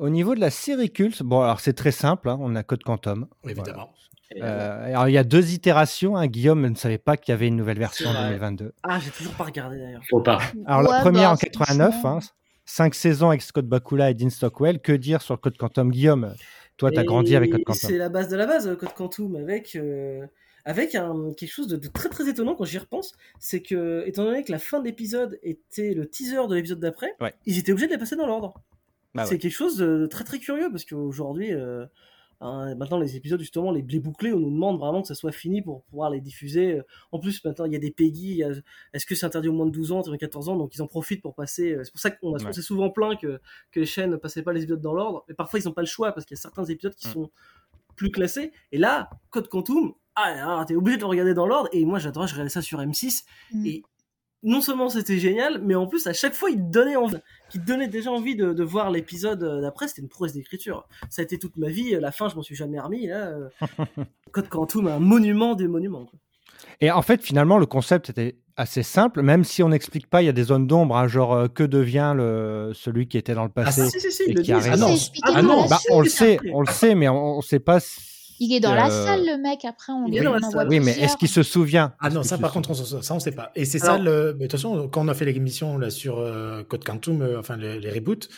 Au niveau de la série culte, bon, alors c'est très simple. Hein, on a Code Quantum. Évidemment. Euh, alors, il y a deux itérations. Hein. Guillaume ne savait pas qu'il y avait une nouvelle version en 2022. Ah, j'ai toujours pas regardé d'ailleurs. Faut pas. Alors, la première bah, en 89, hein, 5 saisons avec Scott Bakula et Dean Stockwell. Que dire sur Code Quantum, Guillaume? Toi, tu as grandi avec Code Quantum. C'est la base de la base, Code Quantum, avec. Euh, avec un, quelque chose de, très très étonnant quand j'y repense, c'est que, étant donné que la fin de l'épisode était le teaser de l'épisode d'après, ils étaient obligés de les passer dans l'ordre. Bah c'est quelque chose de très très curieux parce qu'aujourd'hui, euh, Hein, maintenant, les épisodes, justement, les, les bouclés, on nous demande vraiment que ça soit fini pour pouvoir les diffuser. En plus, maintenant, il y a des Peggy. Est-ce que c'est interdit au moins de 12 ans, 14 ans? Donc, ils en profitent pour passer. Euh, c'est pour ça qu'on a s'est souvent plaint que, que les chaînes ne passaient pas les épisodes dans l'ordre. Mais parfois, ils n'ont pas le choix parce qu'il y a certains épisodes qui mm. sont plus classés. Et là, Code Quantum, ah, t'es obligé de le regarder dans l'ordre. Et moi, j'adorais, je regardais ça sur M6. Mm. Et non seulement c'était génial, mais en plus à chaque fois il te donnait envie, qui donnait déjà envie de, voir l'épisode euh, d'après. C'était une prouesse d'écriture. Ça a été toute ma vie. La fin, je m'en suis jamais remis. Là, euh. *laughs* Code Quantum, un monument des monuments. Et en fait, finalement, le concept était assez simple, même si on n'explique pas, il y a des zones d'ombre, hein, genre euh, que devient le, celui qui était dans le passé ah, si, si, si, et qui arrive. Ah non, ah non bah, on le sait, on le sait, mais on ne sait pas il est dans la euh, salle, le mec. Après, on, oui, Oui, mais est-ce qu'il se souvient? Ah non, ça, par contre, on, ça, on sait pas. Et c'est ça, le... de toute façon, quand on a fait l'émission là, sur euh, Code Quantum, euh, enfin, les, reboots,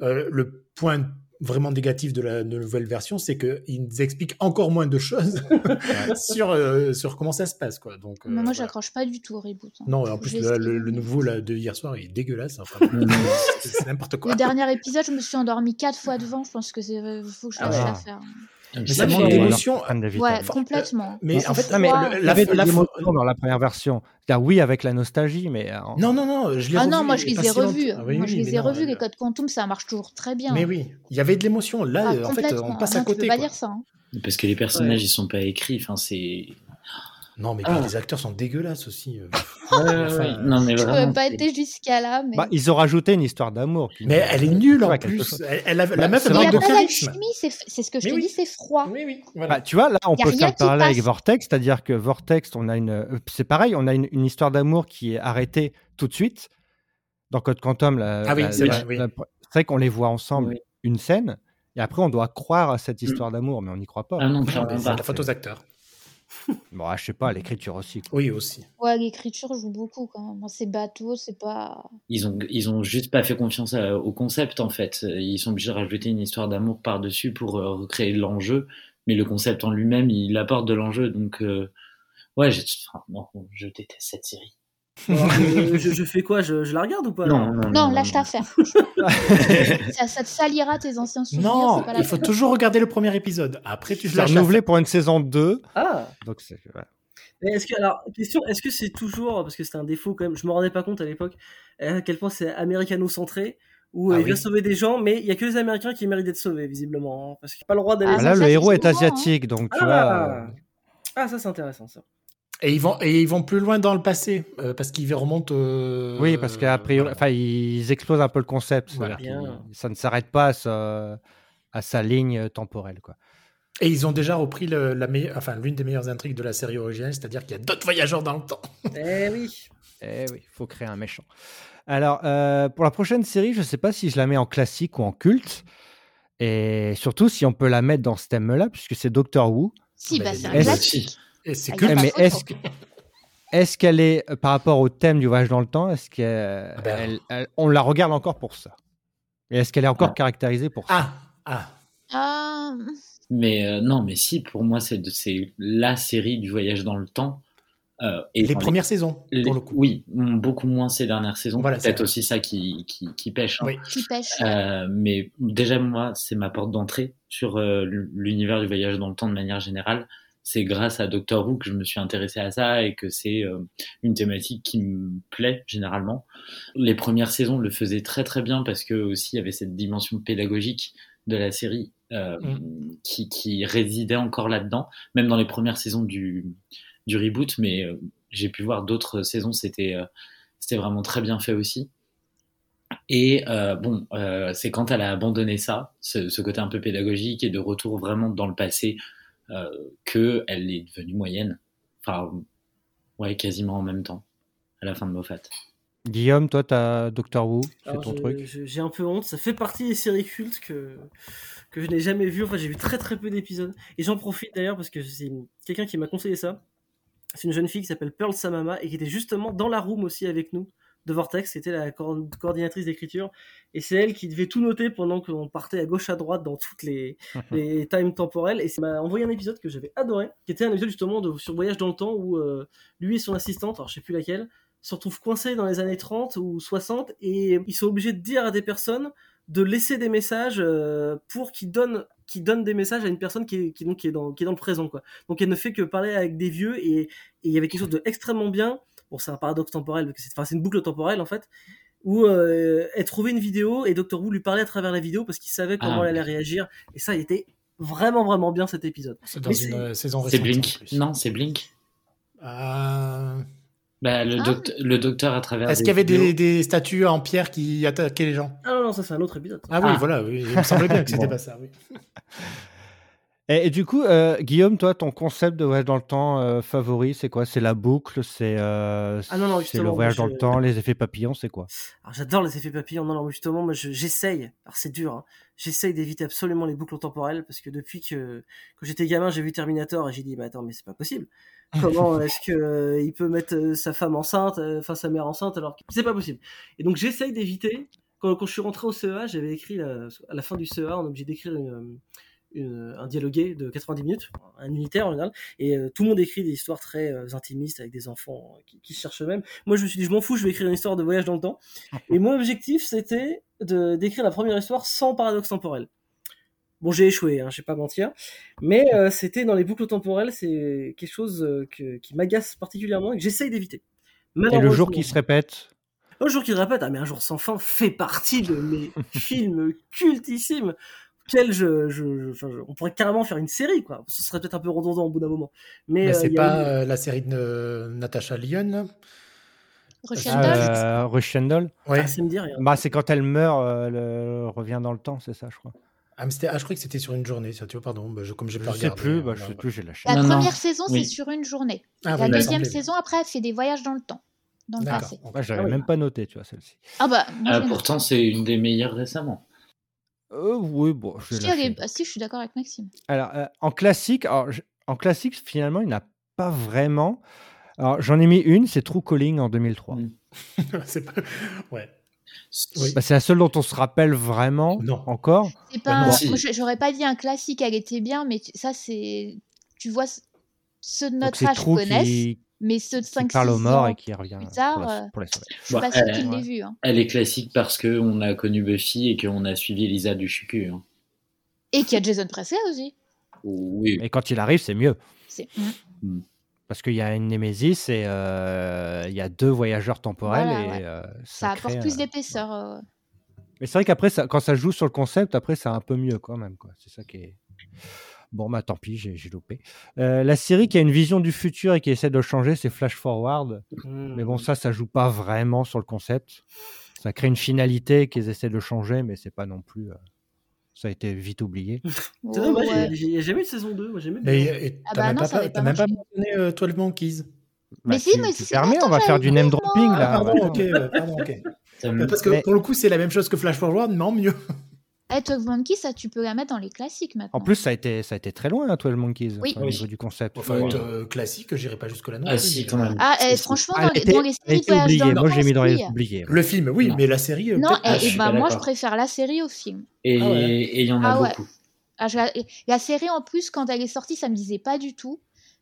le point vraiment négatif de la nouvelle version, c'est qu'ils expliquent encore moins de choses *laughs* sur, sur comment ça se passe. Quoi. Donc, moi, voilà. j'accroche pas du tout au reboot. Hein. Non, en plus, le, nouveau là, de hier soir, il est dégueulasse. *laughs* c'est n'importe quoi. Le dernier épisode, je me suis endormi quatre fois devant. Je pense que c'est faut que je lâche ah. l'affaire. Mais ça manque d'émotion. Ouais, complètement. Mais en fait, l'émotion dans la première version. oui, avec la nostalgie, mais. Euh, non, non, non, je Ah non, moi je les ai revus. moi je les ai revus, les codes quantum, ça marche toujours très bien. Mais oui, il y avait de l'émotion. Là, ah, en fait, on passe à côté. Tu peux pas dire ça. Hein. Parce que les personnages, ils sont pas écrits. Enfin, c'est. Non, mais ah. les acteurs sont dégueulasses aussi. Euh. *laughs* non, mais vraiment. Je pas été jusqu'à là. Mais... Bah, ils ont rajouté une histoire d'amour. Mais elle est nulle en plus. Elle, la bah, meuf, elle manque de charisme. C'est ce que je te dis, c'est froid. Oui, oui. Bah, tu vois, là, on peut faire parler avec Vortex, c'est-à-dire que Vortex, on a une. C'est pareil, on a une, histoire d'amour qui est arrêtée tout de suite. Dans Code Quantum, la, ah oui, c'est vrai, qu'on les voit ensemble une scène, et après, on doit croire à cette mm. histoire d'amour, mais on n'y croit pas. Ah non, c'est la faute aux acteurs. *laughs* Bon, ah, je sais pas, l'écriture aussi. Oui, aussi. Ouais, l'écriture joue beaucoup quand même. C'est bateau, c'est pas. Ils ont, ils ont juste pas fait confiance au concept en fait. Ils sont obligés de rajouter une histoire d'amour par-dessus pour euh, recréer l'enjeu. Mais le concept en lui-même, il apporte de l'enjeu. Donc, euh, ouais, je déteste cette série. *laughs* je, fais quoi? Je, la regarde ou pas? Non, non, lâche l'affaire. *laughs* ça, ça, te salira tes anciens souvenirs. Non, il faut toujours regarder le premier épisode. Après, tu l'as renouvelé pour une saison 2. Ah Donc c'est. Est-ce que alors question, est-ce que c'est toujours parce que c'est un défaut quand même, je me rendais pas compte à l'époque à quel point c'est américano-centré où ah il vient sauver des gens, mais il y a que les Américains qui méritent d'être sauvés visiblement, hein, parce qu'il n'y a pas le droit d'aller. Ah, là, le héros est asiatique, donc tu ah. vois. Ah, ça c'est intéressant ça. Et ils vont et ils vont plus loin dans le passé euh, parce qu'ils remontent. Euh, oui, parce qu'à priori, enfin, ils explosent un peu le concept. Ça ne s'arrête pas à sa, à sa, ligne temporelle, quoi. Et ils ont déjà repris le, la enfin l'une des meilleures intrigues de la série originale, c'est-à-dire qu'il y a d'autres voyageurs dans le temps. *laughs* eh oui. Eh oui, faut créer un méchant. Alors euh, pour la prochaine série, je ne sais pas si je la mets en classique ou en culte, et surtout si on peut la mettre dans ce thème-là, puisque c'est Doctor Who. Si, bah, c'est un classique. Et c'est que. Mais est-ce que. est-ce qu'elle est, par rapport au thème du voyage dans le temps, est-ce qu'on ah ben. on la regarde encore pour ça? Et est-ce qu'elle est encore caractérisée pour ça? Ah, ah. Mais non, mais si, pour moi, c'est la série du voyage dans le temps. Euh, et les premières saisons, pour le coup. Oui, beaucoup moins ces dernières saisons. Voilà, Peut-être aussi ça qui, qui, qui pêche. Hein. Oui. Qui pêche. Euh, mais déjà, moi, c'est ma porte d'entrée sur euh, l'univers du voyage dans le temps de manière générale. C'est grâce à Doctor Who que je me suis intéressé à ça et que c'est euh, une thématique qui me plaît généralement. Les premières saisons le faisaient très très bien parce que aussi il y avait cette dimension pédagogique de la série euh, mm. qui, qui résidait encore là-dedans, même dans les premières saisons du, du reboot, mais euh, j'ai pu voir d'autres saisons, c'était euh, c'était vraiment très bien fait aussi. Et bon, c'est quand elle a abandonné ça, ce, côté un peu pédagogique et de retour vraiment dans le passé, que elle est devenue moyenne. Enfin, ouais, quasiment en même temps, à la fin de Moffat. Guillaume, toi, t'as Doctor Who, c'est ton truc. J'ai un peu honte. Ça fait partie des séries cultes que que je n'ai jamais vues. Enfin, j'ai vu très très peu d'épisodes. Et j'en profite d'ailleurs parce que c'est quelqu'un qui m'a conseillé ça. C'est une jeune fille qui s'appelle Pearl Samama et qui était justement dans la room aussi avec nous de Vortex. C'était la coordinatrice d'écriture. Et c'est elle qui devait tout noter pendant qu'on partait à gauche à droite dans toutes les, *laughs* les times temporelles. Et ça m'a envoyé un épisode que j'avais adoré, qui était un épisode justement de, sur Voyage dans le temps où euh, lui et son assistante, alors je sais plus laquelle, se retrouvent coincés dans les années 30 ou 60 et ils sont obligés de dire à des personnes de laisser des messages euh, pour qu'ils donnent qui donne des messages à une personne qui est, qui, donc, qui est, dans, qui est dans le présent. Quoi. Donc elle ne fait que parler avec des vieux et il y avait quelque chose de extrêmement bien. Bon, c'est un paradoxe temporel, parce que c'est une boucle temporelle en fait, où euh, elle trouvait une vidéo et Doctor Who lui parlait à travers la vidéo parce qu'il savait comment ah, elle allait réagir. Et ça, il était vraiment, vraiment bien cet épisode. C'est dans une euh, saison récente. C'est Blink. Non, c'est Blink. Euh... Bah, le, ah. le, docteur à travers. Est-ce qu'il y avait des, des, statues en pierre qui attaquaient les gens? Ah non, non ça c'est un autre épisode. Ah oui, ah. voilà, oui. il me semblait bien que *laughs* c'était pas ça. Oui. *laughs* Et, du coup, euh, Guillaume, toi, ton concept de voyage dans le temps euh, favori, c'est quoi? C'est la boucle C'est euh, ah le voyage dans le temps, les effets papillons, c'est quoi? Alors j'adore les effets papillons. Non, non, justement, moi j'essaye. Alors c'est dur. Hein. J'essaye d'éviter absolument les boucles temporelles parce que depuis que, que j'étais gamin, j'ai vu Terminator et j'ai dit, bah attends, mais c'est pas possible. Comment *laughs* est-ce que il peut mettre sa femme enceinte, enfin sa mère enceinte alors que c'est pas possible. Et donc j'essaye d'éviter. Quand, quand, je suis rentré au CEA, j'avais écrit à la fin du CEA, on est obligé d'écrire un dialogué de 90 minutes, un unitaire en général, et tout le monde écrit des histoires très intimistes avec des enfants qui, qui, se cherchent eux-mêmes. Moi, je me suis dit, je m'en fous, je vais écrire une histoire de voyage dans le temps. *laughs* Et mon objectif, c'était de d'écrire la première histoire sans paradoxe temporel. Bon, j'ai échoué, hein, je vais pas mentir, mais euh, c'était dans les boucles temporelles, c'est quelque chose euh, qui m'agace particulièrement et que j'essaye d'éviter. Et le jour qui se répète? Le jour qui se répète, ah mais un jour sans fin fait partie de mes *laughs* films cultissimes. Quel je, je, on pourrait carrément faire une série, quoi. Ce serait peut-être un peu redondant au bout d'un moment. Mais, mais c'est euh, pas la série de Natasha Lyon Rush Handle Ouais. Ah, ça me dit rien. Bah, c'est quand elle meurt, elle revient dans le temps, c'est ça, je crois. Ah, ah, je crois que c'était sur une journée, ça, tu vois, pardon, bah, je, comme j'ai pas regardé. Sais plus, bah, je sais plus, j'ai lâché. La première saison, c'est sur une journée. Ah, la deuxième saison, après, elle fait des voyages dans le temps, dans le passé. Ouais, j'avais ah même pas noté, tu vois, celle-ci. Ah bah, ah, pourtant, c'est une des meilleures récemment. Euh, oui, bon, je si, si, je suis d'accord avec Maxime. Alors, euh, en classique, alors, en classique, finalement, il n'a pas vraiment. Alors, j'en ai mis une, c'est True Calling en 2003. Mm. *laughs* c'est pas... Ouais. Bah, c'est la seule dont on se rappelle vraiment non. encore. Pas j'aurais pas dit un classique, elle était bien, mais ça, c'est. Tu vois, ceux de notre âge connaissent, mais ceux de 5 parle aux morts et qui revient plus tard. Euh, pour la, Je suis pas sûr qu'il l'ait vu. Hein. Elle est classique parce qu'on a connu Buffy et qu'on a suivi Elisa du Chucu. Hein. Et qu'il y a Jason Presley aussi. Oui. Et quand il arrive, c'est mieux. C'est. Mm. Parce qu'il y a une Némésis et euh, il y a deux voyageurs temporels. et, euh, ça, apporte plus d'épaisseur. Mais c'est vrai qu'après, quand ça joue sur le concept, après, c'est un peu mieux quand même. C'est ça qui est. Bon, bah tant pis, j'ai loupé. Euh, la série qui a une vision du futur et qui essaie de le changer, c'est Flash Forward. Mmh. Mais bon, ça, ça joue pas vraiment sur le concept. Ça crée une finalité qu'ils essaient de changer, mais c'est pas non plus ça a été vite oublié. *laughs* C'est dommage, il n'y a jamais eu de saison 2. Moi, jamais et ah t'as bah même, même, pas mentionné euh, 12 Monkeys. mais bah, si, mais c'est permis, on va faire du name dropping là. Ah, pardon, ok, pardon, ok. Parce que pour le coup, c'est la même chose que Flash Forward, mais en mieux. Eh, 12 Monkeys, ça, tu peux la mettre dans les classiques maintenant. En plus, ça a été, ça a été très loin, hein, 12 Monkeys, Oui. au Oui. niveau du concept. Enfin, Ouais. euh, classique, j'irai pas jusque-là non Ah, si, quand même. Ah, eh, franchement, Ah, dans, les, était- dans les séries Voyage dans le Moi, j'ai mis dans les oubliés. Le film, oui, Non. mais la série. euh, Non, peut-être- eh, Ah, je pas moi, je préfère la série au film. Et Ah ouais. et il y en a Ah ouais. beaucoup. Ah, je la, la série, en plus, quand elle est sortie, ça me disait pas du tout.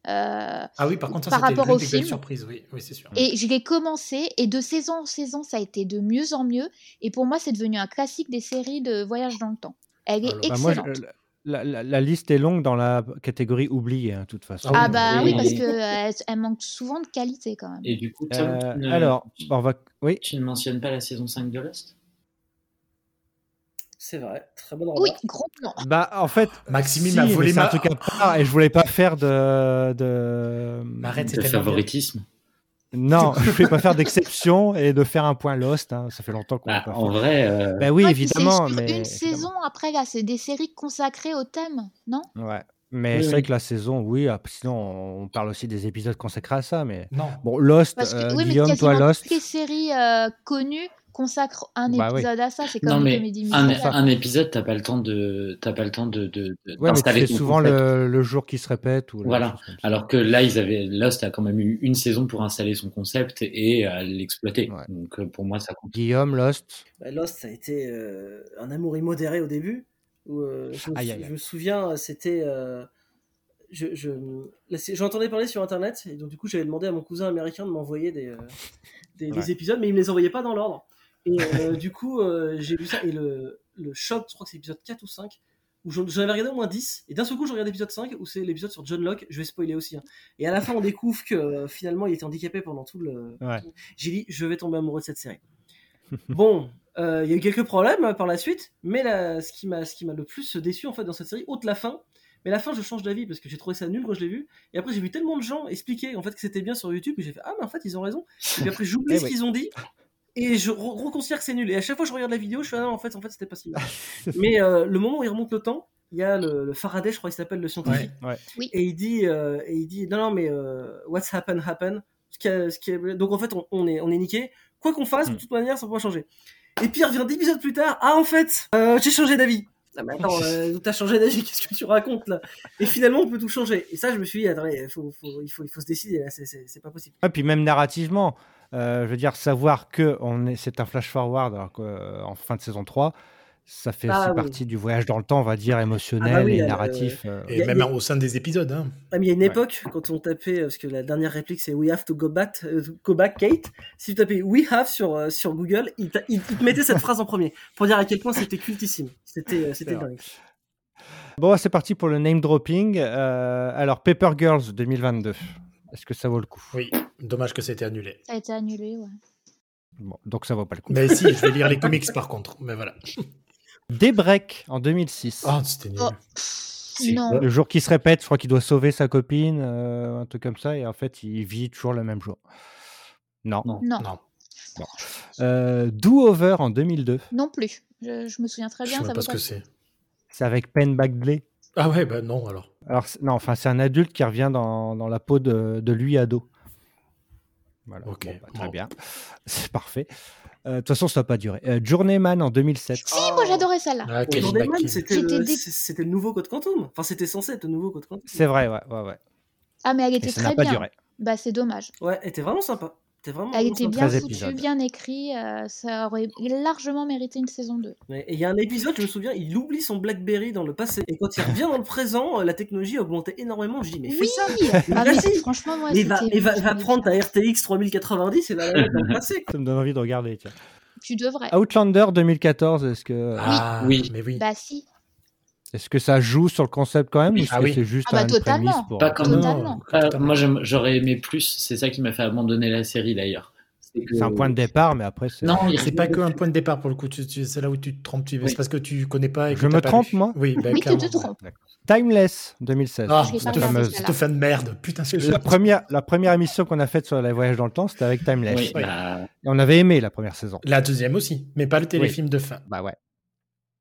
Euh, Ah oui, par contre, ça, par c'était rapport au film. surprises, oui, oui c'est sûr. Et je l'ai commencé, et de saison en saison, ça a été de mieux en mieux. Et pour moi, c'est devenu un classique des séries de voyage dans le temps. Elle est Alors, Bah, moi, je- excellente. la, la- la liste est longue dans la catégorie oubliée, hein, de toute façon. Ah Ah, oui, bah oui, parce qu'elle elle manque souvent de qualité quand même. Et du coup, Tom, Euh, tu ne- alors, on va. Oui. tu ne mentionnes pas la saison 5 de Lost? C'est vrai, très bonne Oui, gros plan. Bah, en fait. Maxime si, m'a mais volé c'est un ma. truc à part et je voulais pas faire de. de... Arrête, De favoritisme Non, *laughs* je voulais pas faire d'exception et de faire un point Lost. hein, Ça fait longtemps qu'on Bah, pas En fait. vrai, euh, Bah oui, Ouais, évidemment. sur Mais, une évidemment. saison après, là, c'est des séries consacrées au thème, non? Ouais. Mais Oui, c'est oui. vrai que la saison, oui, ah, sinon on parle aussi des épisodes consacrés à ça. Mais Non. bon, Lost, Parce que, euh, oui, mais Guillaume, toi, Lost. toutes les séries euh, connues consacrent un Bah oui. épisode à ça. C'est non comme les mais comédies un, musicales. un épisode, t'as pas le temps de, t'as pas le temps de, de, de- Ouais, mais tu d'installer fais ton souvent le, le jour qui se répète. Ou Voilà. Alors que là, ils avaient Lost a quand même eu une saison pour installer son concept et à l'exploiter. Ouais. Donc euh, pour moi, ça compte. Guillaume, Lost? Bah, Lost, ça a été euh, un amour immodéré au début. Où, euh, je, me Aïe, sou- aïe, aïe. je me souviens, c'était. euh, je, j'entendais parler sur internet, et donc du coup j'avais demandé à mon cousin américain de m'envoyer des, euh, des, épisodes, mais il me les envoyait pas dans l'ordre. Et euh, du coup, euh, j'ai vu ça, et le, le choc, je crois que c'est l'épisode 4 ou 5, où j'en avais regardé au moins 10, et d'un seul coup je regarde l'épisode 5, où c'est l'épisode sur John Locke, je vais spoiler aussi. hein. Et à la fin on découvre que euh, finalement il était handicapé pendant tout le... Ouais. J'ai dit, je vais tomber amoureux de cette série. bon, euh, il y a eu quelques problèmes euh, par la suite, mais la- ce qui m'a ce qui m'a le plus déçu en fait dans cette série, autre la fin, mais la fin je change d'avis parce que j'ai trouvé ça nul quand je l'ai vu, et après j'ai vu tellement de gens expliquer en fait que c'était bien sur YouTube, que j'ai fait ah mais en fait ils ont raison, et puis après j'oublie Eh ce qu'ils ont dit. Et je re- reconsidère que c'est nul. Et à chaque fois que je regarde la vidéo, je fais ah non, en fait, en fait, c'était pas si mal. *laughs* Mais euh, le moment où il remonte le temps, il y a le, le Faraday, je crois qu'il s'appelle le scientifique. Ouais. Et il dit, euh, et il dit, non, non, mais euh, what's happened happen. Ce qui a- ce qui est- donc en fait, on, on est, on est niqué. Quoi qu'on fasse, de Mm. toute manière, ça pourra changer. Et puis il revient 10 épisodes plus tard. Ah, en fait, euh, j'ai changé d'avis. Ah, mais attends, *laughs* euh, t'as changé d'avis, qu'est-ce que tu racontes là? Et finalement, on peut tout changer. Et ça, je me suis dit, attendez, faut, faut, il, faut, il faut se décider là, c'est pas possible. Et puis même narrativement, euh, je veux dire, savoir que c'est un flash forward alors qu'en fin de saison 3, ça fait Ah aussi oui. partie du voyage dans le temps, on va dire, émotionnel Ah bah oui, et euh, narratif. euh, Et y a- même a- au sein des épisodes. Hein. Ah, mais il y a une Ouais. époque, quand on tapait, parce que la dernière réplique c'est We have to go back, euh, go back Kate. Si tu tapais We have sur, euh, sur Google, il, t'a- il- il te mettait cette phrase en premier pour dire à quel point c'était cultissime. C'était euh, dingue. Bon, c'est parti pour le name dropping. Euh, alors, Paper Girls 2022. Est-ce que ça vaut le coup? Oui, dommage que c'était annulé. Ça a été annulé, ouais. Bon, donc ça vaut pas le coup. Mais si, je vais lire les comics par contre. Mais voilà. Daybreak en 2006. Ah, c'était nul. Oh. Non. Le jour qui se répète, je crois qu'il doit sauver sa copine, euh, un truc comme ça, et en fait, il vit toujours le même jour. Non. Non. Non, Non, Euh, Do Over en 2002. non plus. Je, je me souviens très je bien. sais Ça même pas ce que c'est. C'est avec Penn Badgley. Ah ouais, bah non alors. Alors, non, enfin, c'est un adulte qui revient dans, dans la peau de, de lui ado. Voilà. Ok. Bon, bah, très Bon. bien. *laughs* C'est parfait. Euh, De toute façon, ça n'a pas duré. Euh, Journeyman en 2007. Si, moi j'adorais celle-là. Ah, Journeyman, c'était le, dé- nouveau Code Quantum. Enfin, c'était censé être le nouveau Code Quantum. C'est vrai, ouais, ouais, ouais. Ah, mais elle Et était ça n'a très pas bien. duré. Bah, c'est dommage. Ouais, elle était vraiment sympa. C'était vraiment, Elle était bien 13 foutue, épisodes. bien écrit. euh, ça aurait largement mérité une saison 2. Ouais, Et il y a un épisode, je me souviens, il oublie son Blackberry dans le passé. Et quand il revient dans le présent, euh, la technologie a augmenté énormément. Je dis, mais fais Oui ça *laughs* ah, mais Vas-y. franchement, moi, Mais va, va, prendre ta. RTX 3090 et va la mettre dans le passé. Ça me donne envie de regarder. tiens. Tu devrais. Outlander 2014, est-ce que, Ah, Oui. mais oui. Bah, si. Est-ce que ça joue sur le concept quand même ou est-ce Ah que oui. c'est juste Ah bah, totalement. prémisse pour... Pas comme- Totalement. Totalement. moi, j'aurais aimé plus. C'est ça qui m'a fait abandonner la série d'ailleurs. C'est que- un point de départ, mais après, c'est... Non, C'est pas qu'un point de départ pour le coup. C'est là où tu te trompes. Tu... Oui. C'est parce que tu connais pas. Et que Je me pas trompe, moi? Oui, bah, Oui, tu te trompes. Timeless 2016. Ah, cette fameuse, fin de merde. Putain, c'est La première, la première émission qu'on a faite sur les voyages dans le temps, c'était avec Timeless. Oui, Oui. bah, Et on avait aimé la première saison. La deuxième aussi, mais pas le téléfilm de fin. Bah ouais.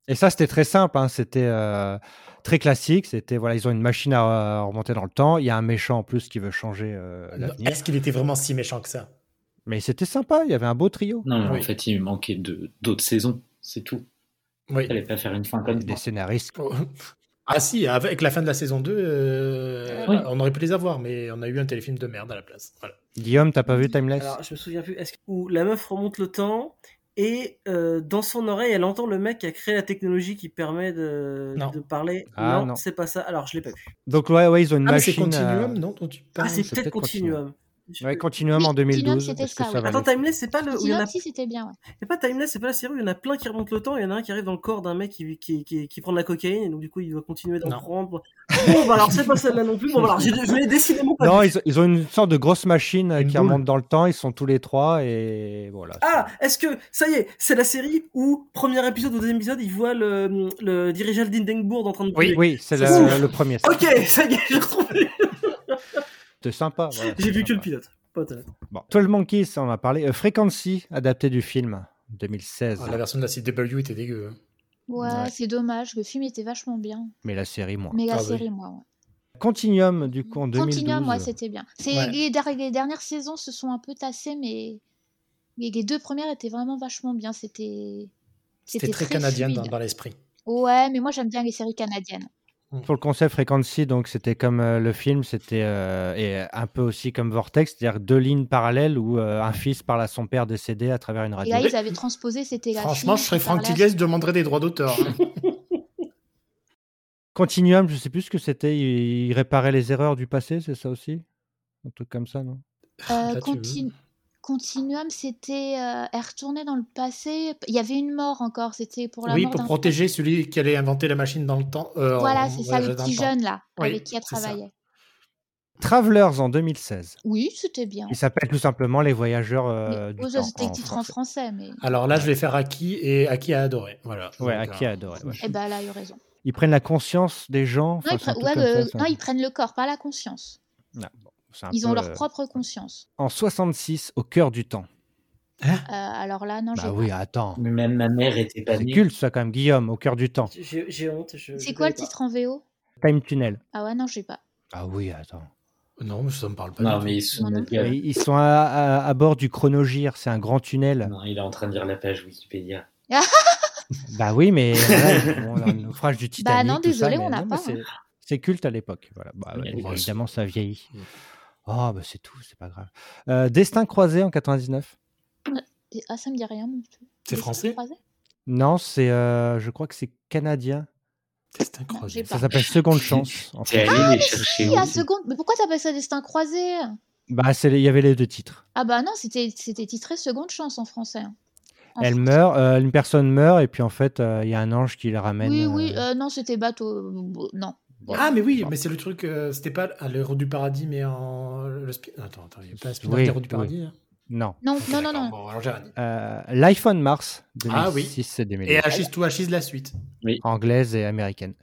Et ça, c'était très simple. hein. C'était euh, très classique. C'était voilà, ils ont une machine à, à remonter dans le temps. Il y a un méchant en plus qui veut changer euh, l'avenir. Est-ce qu'il était vraiment si méchant que ça? Mais c'était sympa. Il y avait un beau trio. non, mais Oui. en fait, il manquait de d'autres saisons. C'est tout. Oui. Il fallait pas faire une fin comme Des scénaristes. Oh. Ah si, avec la fin de la saison 2, euh, on aurait pu les avoir, mais on a eu un téléfilm de merde à la place. Voilà. Guillaume, t'as pas vu Timeless? Alors, je me souviens plus. Est-ce que où la meuf remonte le temps et euh, dans son oreille, elle entend le mec qui a créé la technologie qui permet de, de parler. Ah, non, c'est pas ça. Alors, je l'ai pas vu. Donc ouais, ouais, ils ont une ah, machine. C'est Continuum, non dont tu Ah, c'est peut-être Continuum. Ouais, Continuum en 2012. C'était ça, ça Attends, Timeless, c'est pas le. Continuum, si, c'était bien. Ouais. A pas Timeless, c'est pas la série où il y en a plein qui remontent le temps. Il y en a un qui arrive dans le corps d'un mec qui, qui, qui, qui, prend de la cocaïne et donc du coup il doit continuer d'en prendre. Bon, bah alors c'est pas celle-là non plus. Bon, bah, alors je l'ai décidément pas. Non, ils, ils, ont une sorte de grosse machine une qui boule. remonte dans le temps. Ils sont tous les trois et voilà. Ah, est-ce que ça y est, c'est la série où premier épisode ou deuxième épisode, ils voient le, le dirigeant d'Hindenburg en train de. Oui, oui, c'est le, le, premier. Ok, ça y est, j'ai retrouvé. *laughs* C'était sympa. Voilà, j'ai vu que le pilote. Bon, 12 Monkeys, on en a parlé. Euh, Frequency, adapté du film 2016. Ah, la version de la CW était dégueu. Hein. Ouais, ouais. c'est dommage. Le film était vachement bien. Mais la série, moi. Mais la ah, série, oui. moi, ouais. Continuum, du coup, en 2012. Continuum, moi, c'était bien. Ouais. Les, les, dernières saisons se sont un peu tassées, mais les, les deux premières étaient vraiment vachement bien. C'était. C'était très, très, canadien dans, dans l'esprit. Ouais, mais moi, j'aime bien les séries canadiennes. Pour le concept Frequency, donc c'était comme euh, le film, c'était euh, et un peu aussi comme Vortex, c'est-à-dire deux lignes parallèles où euh, un fils parle à son père décédé à travers une radio. Et là, ils avaient transposé, c'était la Franchement, je serais Franck Tigges, je demanderais des droits d'auteur. Hein. *laughs* Continuum, je sais plus ce que c'était, il, il réparait les erreurs du passé, c'est ça aussi? Un truc comme ça, non? Euh, continu... Continuum, c'était. Euh, elle retournait dans le passé. Il y avait une mort encore. C'était pour la oui, mort pour protéger celui qui allait inventer la machine dans le temps. Euh, voilà, c'est ça, le petit jeune là, oui, avec qui elle travaillait. Travelers en 2016. Oui, c'était bien. Il s'appelle tout simplement Les Voyageurs euh, du oh, temps. C'était titre en français. Mais... Alors là, je vais faire Aki et Aki a adoré. Voilà. Ouais, Aki a adoré. Ouais. Et ben là, il a eu raison. Ils prennent la conscience des gens. Non, ils, pre... ouais, le... ça, non ils, prennent le corps, pas la conscience. Ah, bon, ils ont leur propre conscience. En 66, au cœur du temps. Hein euh, alors là, non, bah j'ai oui, pas. attends. Mais même ma mère était pas C'est née. culte, ça, quand même, Guillaume, au cœur du temps. J'ai honte. C'est quoi le titre en VO Time Tunnel. Ah ouais, non, j'ai pas. Ah oui, attends. Non, mais ça me parle pas. Non, mais ils sont, ils sont à, à, à, bord du chronogire, c'est un grand tunnel. Non, il est en train de lire la page Wikipédia. *laughs* bah oui, mais *laughs* voilà, le naufrage du Titanic. Bah non, désolé, ça, on n'a pas. Hein. C'est culte à l'époque. Voilà. Bah, ouais, évidemment, ça vieillit. Oh, bah c'est tout, c'est pas grave. Euh, Destin croisé en 99. Ah, ça me dit rien. C'est français? Non, c'est, euh, je crois que c'est canadien. Destin croisé. Ça s'appelle Seconde *laughs* Chance. En fait. Ah, mais si, à seconde... Mais pourquoi t'appelles ça Destin croisé? Bah, il y avait les deux titres. Ah bah non, c'était titré Seconde Chance en français. En Elle français. meurt, euh, une personne meurt, et puis en fait, euh, il y a un ange qui la ramène. Oui, oui, euh, euh, non, c'était bateau. euh, Non. Ah, mais oui, mais c'est le truc, euh, c'était pas à l'héros du paradis, mais en. Le spi- Attends, attends, il n'y a pas un spin-off Oui, du oui. paradis hein Non. Non, non, non, D'accord, non. Bon, alors j'ai rien dit. Euh, l'iPhone Mars, Ah oui. 2006 et 2008. Et Achis to Achis, la suite. Anglaise et américaine.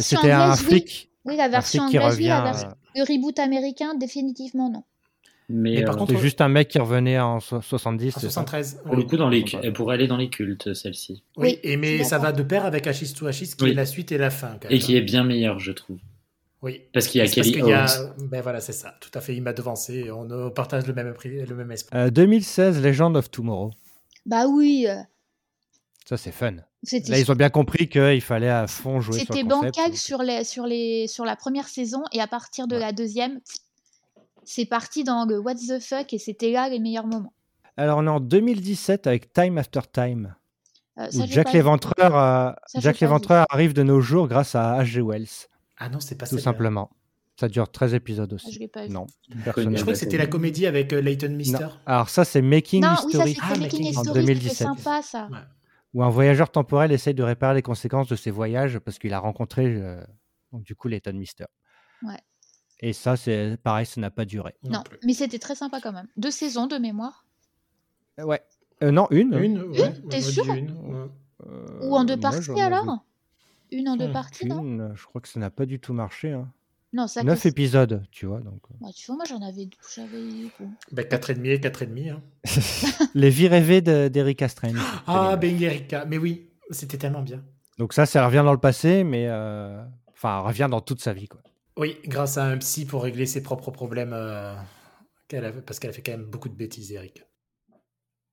C'était un anglaise, oui. flic? Oui, la version anglaise, oui, la revient, version... Le reboot américain, définitivement non. Mais, Mais par euh, contre, C'est juste un mec qui revenait en so- 70. En c'est ça 73. pour le coup, dans les, elle pourrait aller dans les cultes, celle-ci. Oui, Oui, et mais ça va de pair avec Achis to Achis, qui Oui. est la suite et la fin. quand Et même. qui est bien meilleure, je trouve. Oui. Parce qu'il y a Kelly y a-. Ben voilà, c'est ça. Tout à fait, il m'a devancé. On euh, partage le même, prix- le même esprit. Euh, 2016, Legend of Tomorrow. Bah oui, euh, Ça, c'est fun. Là, ils ont bien compris qu'il fallait à fond jouer sur C'était le concept. bancal sur, les, sur, les, sur la première saison et à partir de la deuxième, c'est parti dans le what the fuck et c'était là les meilleurs moments. Alors, on est en 2017 avec Time After Time. Euh, ça, Jack l'Éventreur euh, Jack l'Éventreur arrive de nos jours grâce à H.G. Wells, Ah non, c'est pas tout celle-là. simplement. Ça dure 13 épisodes Ah, aussi. je l'ai pas vu. Non, personne Je crois que c'était la comédie avec euh, Leighton Mister. Non. Alors ça, c'est Making Non, oui, ça History, Ah, Making Making en History, c'était 2017. sympa ça. Ouais. où un voyageur temporel essaye de réparer les conséquences de ses voyages parce qu'il a rencontré, euh, donc du coup, Leighton Mister. Ouais. Et ça, c'est pareil, ça n'a pas duré. Non, mais c'était très sympa quand même. Deux saisons de mémoire. Euh, Ouais. Euh, non, une. Une, ouais, T'es sûr dire une, ouais. Euh, Ou en deux moi, parties vu alors Une en deux Hmm, parties, non. Je crois que ça n'a pas du tout marché. Hein. Non, ça. Neuf épisodes, tu vois. Donc. Bah, tu vois, moi j'en avais. J'avais. Ben, 4,5 et 4,5. Hein. *laughs* *laughs* Les vies rêvées de- d'Eric Astren. Ah, Ben Erika. Mais oui, c'était tellement bien. Donc ça, ça revient dans le passé, mais euh, enfin, revient dans toute sa vie, quoi. Oui, grâce à un psy pour régler ses propres problèmes. euh, parce qu'elle a fait quand même beaucoup de bêtises, Erika.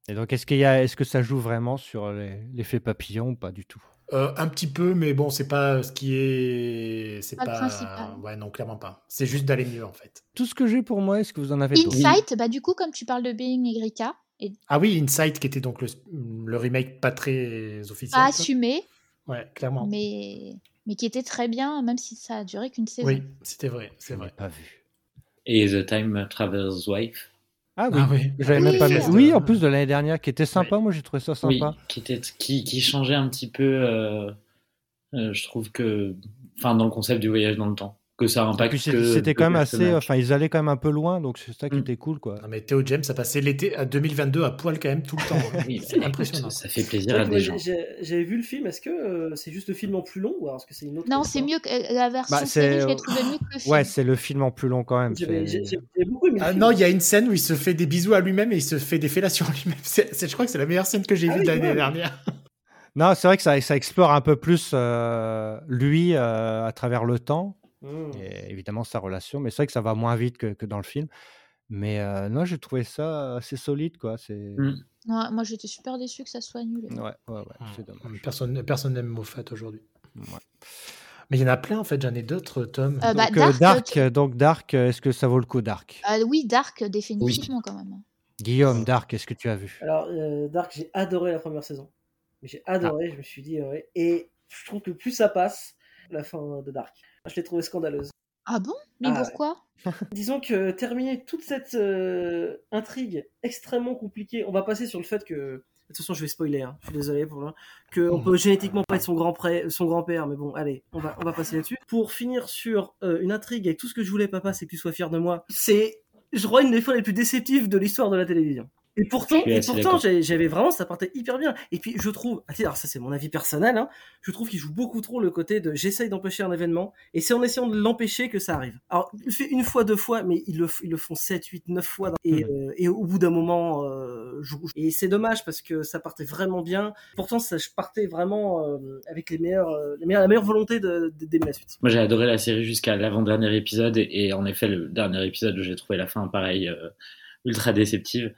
Et donc, est-ce qu'il y a, est-ce que ça joue vraiment sur l'effet papillon ou pas du tout? Euh, un petit peu, mais bon, c'est pas ce qui est. C'est pas. pas... Ouais, non, clairement pas. C'est juste d'aller mieux, en fait. Tout ce que j'ai pour moi, est-ce que vous en avez Insight, bah, du coup, comme tu parles de Being et Grika. Et... Ah oui, Insight, qui était donc le, le remake pas très officiel. Pas assumé. Ouais, clairement. Mais... mais qui était très bien, même si ça a duré qu'une saison. Oui, c'était vrai, c'est vrai. Pas vu. Et The Time Traveler's Wife. Ah oui, ah oui. j'avais même pas Oui, en plus de l'année dernière, qui était sympa. Moi, j'ai trouvé ça sympa. Oui, qui, était, qui, qui changeait un petit peu. Euh, euh, je trouve que, enfin, dans le concept du voyage dans le temps, que ça impacte. C'était quand même assez. Enfin, ils allaient quand même un peu loin, donc c'est ça qui mm. était cool, quoi. Non, mais Théo James, ça passait l'été à 2022 à poil quand même tout le temps. *laughs* Oui, c'est impressionnant. Ça fait plaisir à des gens. J'avais vu le film. Est-ce que euh, c'est juste le film en plus long ou est-ce que c'est une autre Non, c'est mieux que la version bah, série. Je l'ai trouvé mieux que le film. Ouais, c'est le film en plus long quand même. J'ai beaucoup aimé. Ah non, il y a une scène où il se fait des bisous à lui-même et il se fait des fellations à lui-même. Je crois que c'est la meilleure scène que j'ai ah vue l'année dernière. Non, c'est vrai que ça, ça, explore un peu plus euh, lui euh, à travers le temps. Mmh. Et évidemment sa relation, mais c'est vrai que ça va moins vite que, que dans le film. Mais euh, non, j'ai trouvé ça assez solide, quoi. C'est. Mmh. moi, j'étais super déçu que ça soit nul. Ouais, ouais, ouais, c'est dommage. Personne, personne n'aime Moffat aujourd'hui. Ouais. Mais il y en a plein en fait, j'en ai d'autres, Tom. Euh, bah, donc, Dark, donc Dark, est-ce que ça vaut le coup Dark? Oui, Dark définitivement quand même. Guillaume, Dark, est-ce que tu as vu? Alors Dark, j'ai adoré la première saison. J'ai adoré, ah. je me suis dit ouais. Et je trouve que plus ça passe, la fin de Dark. Je l'ai trouvée scandaleuse. Ah bon? Mais ah pourquoi? *laughs* Disons que terminer toute cette euh, intrigue extrêmement compliquée, on va passer sur le fait que de toute façon, je vais spoiler, hein. je suis désolé pour que on peut génétiquement pas être son grand son grand-père, mais bon, allez, on va, on va passer là-dessus. Pour finir sur euh, une intrigue avec tout ce que je voulais, papa, c'est que tu sois fier de moi. C'est, je crois, une des fois les plus déceptives de l'histoire de la télévision. Et pourtant, et pourtant j'avais vraiment, ça partait hyper bien. Et puis, je trouve, ah, alors ça c'est mon avis personnel, hein, je trouve qu'il joue beaucoup trop le côté de j'essaye d'empêcher un événement, et c'est en essayant de l'empêcher que ça arrive. Alors, il le fait une fois, deux fois, mais ils le, ils le font 7, 8, 9 fois, et, euh, et au bout d'un moment, euh, je, et c'est dommage parce que ça partait vraiment bien. Pourtant, ça, je partais vraiment euh, avec les meilleurs, euh, les meilleures, la meilleure volonté d'aimer la suite. Moi, j'ai adoré la série jusqu'à l'avant-dernier épisode, et, et, en effet, le dernier épisode, j'ai trouvé la fin pareil, ultra déceptive.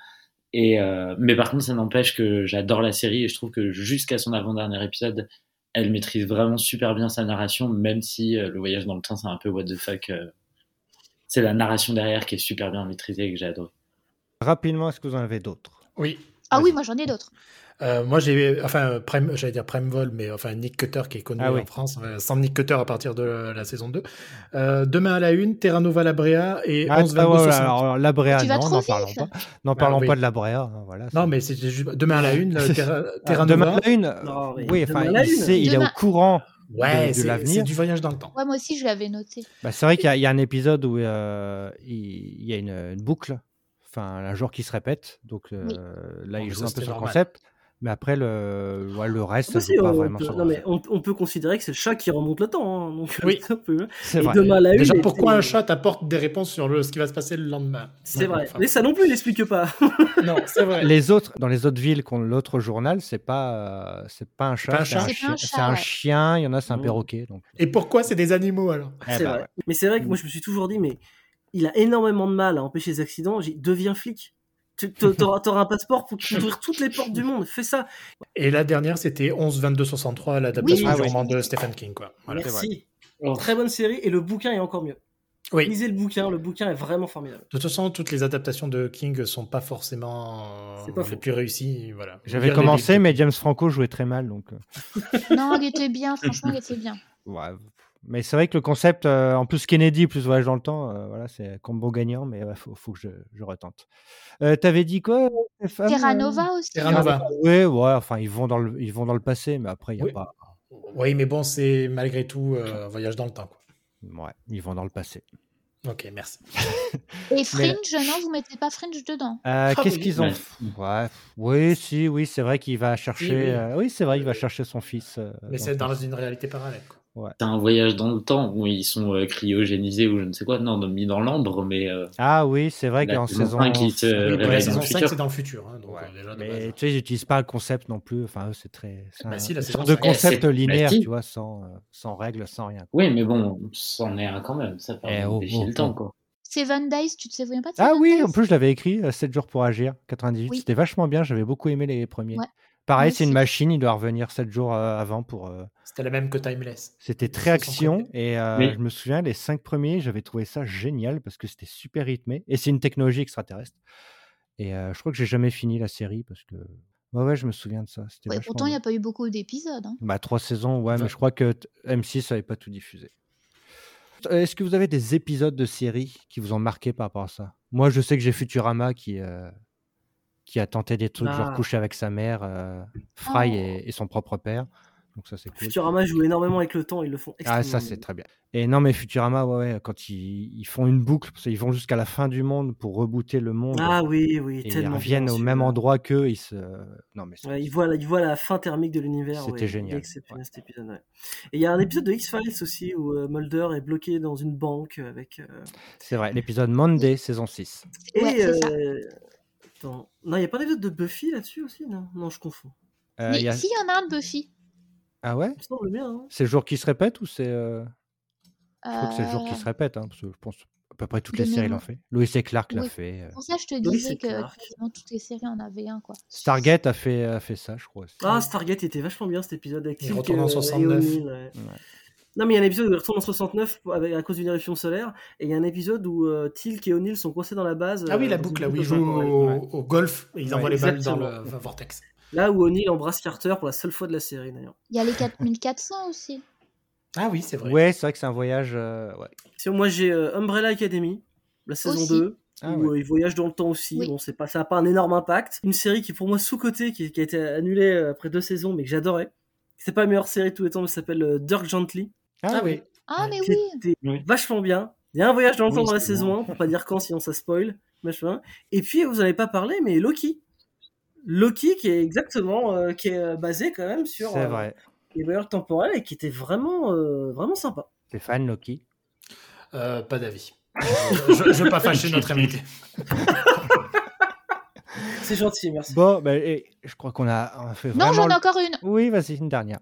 Et euh, mais par contre, ça n'empêche que j'adore la série et je trouve que jusqu'à son avant-dernier épisode, elle maîtrise vraiment super bien sa narration, même si euh, le voyage dans le temps, c'est un peu what the fuck. Euh. c'est la narration derrière qui est super bien maîtrisée et que j'ai adoré. Rapidement, est-ce que vous en avez d'autres? Oui. Ah oui, moi j'en ai d'autres. Euh, moi, j'ai, enfin, j'allais dire Prime Vol, mais enfin Nick Cutter qui est connu ah en France, sans Nick Cutter à partir de la, saison 2. Euh, demain à la une, Terra Nova Labrea et ah, 11 22 ah, Alors Labrea, non, n'en parlons pas. N'en parlons pas de Labrea. Hein, voilà. Non, mais c'était juste demain à la une, *laughs* Terra, Terra Nova. Demain à la une. oui, enfin, il, sait, il est au courant. Ouais, de, l'avenir. C'est du voyage dans le temps. Ouais, moi aussi, je l'avais noté. Bah, c'est vrai qu'il y, y, a un épisode où euh, il, y a une, une, boucle, enfin, un jour qui se répète. Donc là, il joue un peu sur le concept. Mais après, le, ouais, le reste, pas on vraiment peut, non, mais on, on, peut considérer que c'est le chat qui remonte le temps. Hein, donc, oui, *laughs* c'est vrai. Demain, la Déjà, pourquoi un chat apporte des réponses sur le, ce qui va se passer le lendemain? C'est vrai. Enfin. Mais ça non plus, il n'explique pas. *laughs* non, c'est vrai. Les autres, dans les autres villes ont l'autre journal, c'est pas, c'est pas un chat, c'est un, chien. C'est un, chien. Il y en a, c'est un mmh. perroquet. Donc. Et pourquoi c'est des animaux alors? Eh C'est bah, vrai. Mais c'est vrai que moi, je me suis toujours dit, mais il a énormément de mal à empêcher les accidents. J'ai deviens flic. Tu *laughs* auras un passeport pour ouvrir toutes les portes du monde. Fais ça. Et la dernière, c'était 11 22 63, l'adaptation du roman de Stephen King. Quoi. Merci. Très bonne série et le bouquin est encore mieux. Oui. Lisez le bouquin, le bouquin est vraiment formidable. De toute façon, toutes les adaptations de King sont pas forcément pas les plus réussies. Voilà. J'avais commencé, mais James Franco jouait très mal. Donc... Euh. *laughs* non, il était bien, franchement, il était bien. Ouais, mais c'est vrai que le concept, euh, en plus Kennedy plus voyage dans le temps, euh, voilà, c'est combo gagnant, mais il faut, que je, je retente. Euh, T'avais dit quoi, Stéphane Terra Nova aussi. Terra Nova. Oui, ouais, enfin ils vont dans le, ils vont dans le passé, mais après il y a oui. pas. Oui, mais bon, c'est malgré tout voyage dans le temps. Quoi. Ouais, ils vont dans le passé. Ok, merci. *laughs* Et Fringe, non, vous mettez pas Fringe dedans? Euh, ah, Qu'est-ce qu'ils ont ouais. Oui, si, oui, c'est vrai qu'il va chercher. Oui, oui. c'est vrai, il va chercher son fils. mais c'est dans une réalité parallèle. Quoi. C'est un voyage dans le temps où ils sont euh, cryogénisés ou je ne sais quoi, non, mis dans l'ambre, mais. Euh, ah oui, c'est vrai qu'en saison 5, qui se oui, saison 5, c'est dans le futur. Hein, donc, euh, mais tu sais, ils n'utilisent pas le concept non plus. Enfin, c'est très. C'est bah si, un de concept linéaire, tu vois, sans, sans règles, sans rien. Oui, mais bon, c'en est un quand même. Ça permet eh, oh, oh, le temps, quoi. Seven Days, tu te souviens pas de Ah oui, Days en plus je l'avais écrit, 7 jours pour agir, 98. Oui. C'était vachement bien, j'avais beaucoup aimé les premiers. Ouais. Pareil, c'est une machine, il doit revenir 7 jours euh, avant pour... euh, C'était la même que Timeless. C'était très action et euh, je me souviens, les 5 premiers, j'avais trouvé ça génial parce que c'était super rythmé et c'est une technologie extraterrestre. Et euh, je crois que j'ai jamais fini la série parce que... Ouais, ouais, je me souviens de ça. C'était Ouais, pourtant, il n'y a pas eu beaucoup d'épisodes. hein. Bah, trois saisons, ouais, mais je crois que t- M6 n'avait pas tout diffusé. Est-ce que vous avez des épisodes de séries qui vous ont marqué par rapport à ça? Moi, je sais que j'ai Futurama qui, euh, qui a tenté des trucs, genre Ah. coucher avec sa mère, euh, Fry Oh. et, et son propre père. Donc ça, c'est cool. Futurama joue énormément avec le temps, ils le font Ah, extrêmement ça, bien. c'est très bien. Et non, mais Futurama, ouais, ouais, quand ils, ils font une boucle, parce qu'ils vont jusqu'à la fin du monde pour rebooter le monde. Ah oui, oui, et ils reviennent au même endroit qu'eux. Ils se... Non, mais c'est- Ouais, il, voit la, fin thermique de l'univers. C'était ouais, génial, cet épisode. ouais. Et il y a un épisode de X-Files aussi où euh, Mulder est bloqué dans une banque avec. euh, c'est vrai, l'épisode Monday, saison 6. Et. Ça. euh, Attends. Non, il n'y a pas d'épisode de Buffy là-dessus aussi Non, non je confonds. Euh, Mais il y a- si, il y en a un de Buffy. Ah ouais? Hein. C'est le jour qui se répète ou c'est. euh, Je crois que c'est le jour qui Euh, se répète, hein, parce que je pense à peu près toutes les séries l'ont fait. Louis et Clark l'a Oui. fait. euh, Pour ça, je te Oui, disais c'est que quasiment toutes les séries en avaient un. Quoi. Stargate a fait, a fait ça, je crois. aussi. Ah, Stargate était vachement bien cet épisode avec Il retourne en euh, et 69. O'Neill, ouais. Ouais. Non, mais il y a un épisode où il retourne en 69 avec, à cause d'une éruption solaire, et il y a un épisode où euh, Tilk et O'Neill sont coincés dans la base. Ah oui, euh, la dans boucle là où ils jouent au, au golf et ils Ouais, envoient les balles dans le vortex. Là où O'Neill embrasse Carter pour la seule fois de la série d'ailleurs. Il y a les 4400 aussi. Ah oui, c'est vrai. Ouais, c'est vrai que c'est un voyage. euh, ouais. Si, moi j'ai euh, Umbrella Academy, la saison Aussi. 2. Ah où ouais. euh, ils voyagent dans le temps aussi. Oui. Bon, c'est pas, ça n'a pas un énorme impact. Une série qui est pour moi sous-cotée, qui, qui a été annulée euh, après deux saisons, mais que j'adorais. C'est pas la meilleure série de tous les temps, mais ça s'appelle euh, Dirk Gently. Ah, Ah oui. Ah, Ouais, mais oui. Oui. vachement bien. Il y a un voyage dans le Oui, temps dans la saison bon. 1, pour pas dire quand, sinon ça spoil. Machin. Et puis, vous en avez pas parlé, mais Loki. Loki qui est exactement, euh, qui est euh, basé quand même sur C'est euh, vrai. les voyages temporels et qui était vraiment, euh, vraiment sympa. Stéphane, Loki? Euh, pas d'avis. *laughs* je, je veux pas fâcher notre invité. *laughs* C'est gentil, merci. Bon, bah, et je crois qu'on a, on a fait Non, j'en ai encore une. Oui, vas-y, une dernière.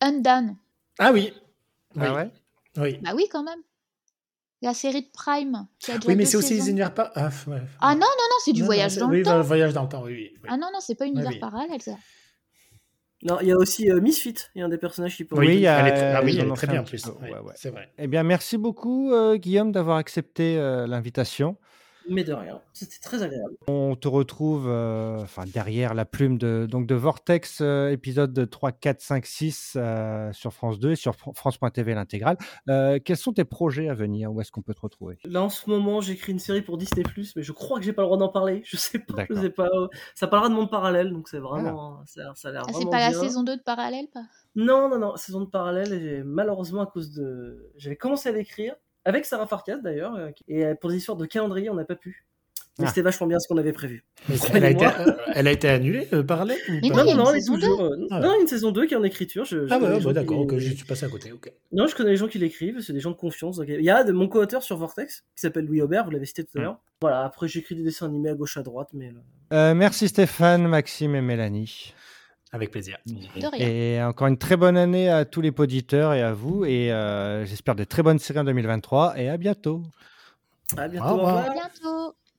Undone. Ah oui. Oui. Ah ouais? Oui. Bah oui, quand même. La série de Prime. Qui a déjà Oui, mais c'est aussi les saisons. univers pas. Ah, ouais. Ah non, non, non, c'est du Non, voyage non, dans oui, le temps. voyage dans le temps, oui. oui, oui. Ah non, non, c'est pas univers oui. parallèle, ça. Non, il y a aussi euh, Misfit, il y a un des personnages qui peut Oui, il y a- elle est très, ah oui, elle est très bien un en plus. ouais, ouais. C'est vrai. Eh bien, merci beaucoup, euh, Guillaume, d'avoir accepté euh, l'invitation. Mais de rien, c'était très agréable. On te retrouve euh, enfin, derrière la plume de, donc de Vortex, euh, épisode 3, 4, 5, 6 euh, sur France 2 et sur Fr- France.tv l'intégrale. Euh, quels sont tes projets à venir? Où est-ce qu'on peut te retrouver? Là en ce moment, j'écris une série pour Disney+, mais je crois que j'ai pas le droit d'en parler. Je sais pas, je sais pas. euh, Ça parlera de monde parallèle, donc c'est vraiment, ça, ça a l'air Ah, c'est pas la saison 2 de parallèle, pas? Non, non, non, saison de parallèle. Et j'ai- malheureusement à cause de, j'avais commencé à l'écrire avec Sarah Farkas d'ailleurs, euh, et euh, pour des histoires de calendrier, on n'a pas pu. Mais Ah. c'était vachement bien ce qu'on avait prévu. Mais elle, a été, Croyez-moi. euh, elle a été annulée, euh, parallèle ou Mais pas non, il y a non, une elle est toujours. euh, Ah non, une saison 2 qui est en écriture. Je, je Ah ouais, bah, d'accord, qui- je suis passé à côté. Non, je connais les gens qui l'écrivent, c'est des gens de confiance. Il y a de mon co-auteur sur Vortex, qui s'appelle Louis Aubert, vous l'avez cité tout à Mm. l'heure. Voilà, après j'écris des dessins animés à gauche à droite, mais... Euh, Merci Stéphane, Maxime et Mélanie. Avec plaisir. De rien. Et encore une très bonne année à tous les auditeurs et à vous. Et euh, j'espère de très bonnes séries en 2023. Et à bientôt. À bientôt. Au au revoir. revoir. À bientôt.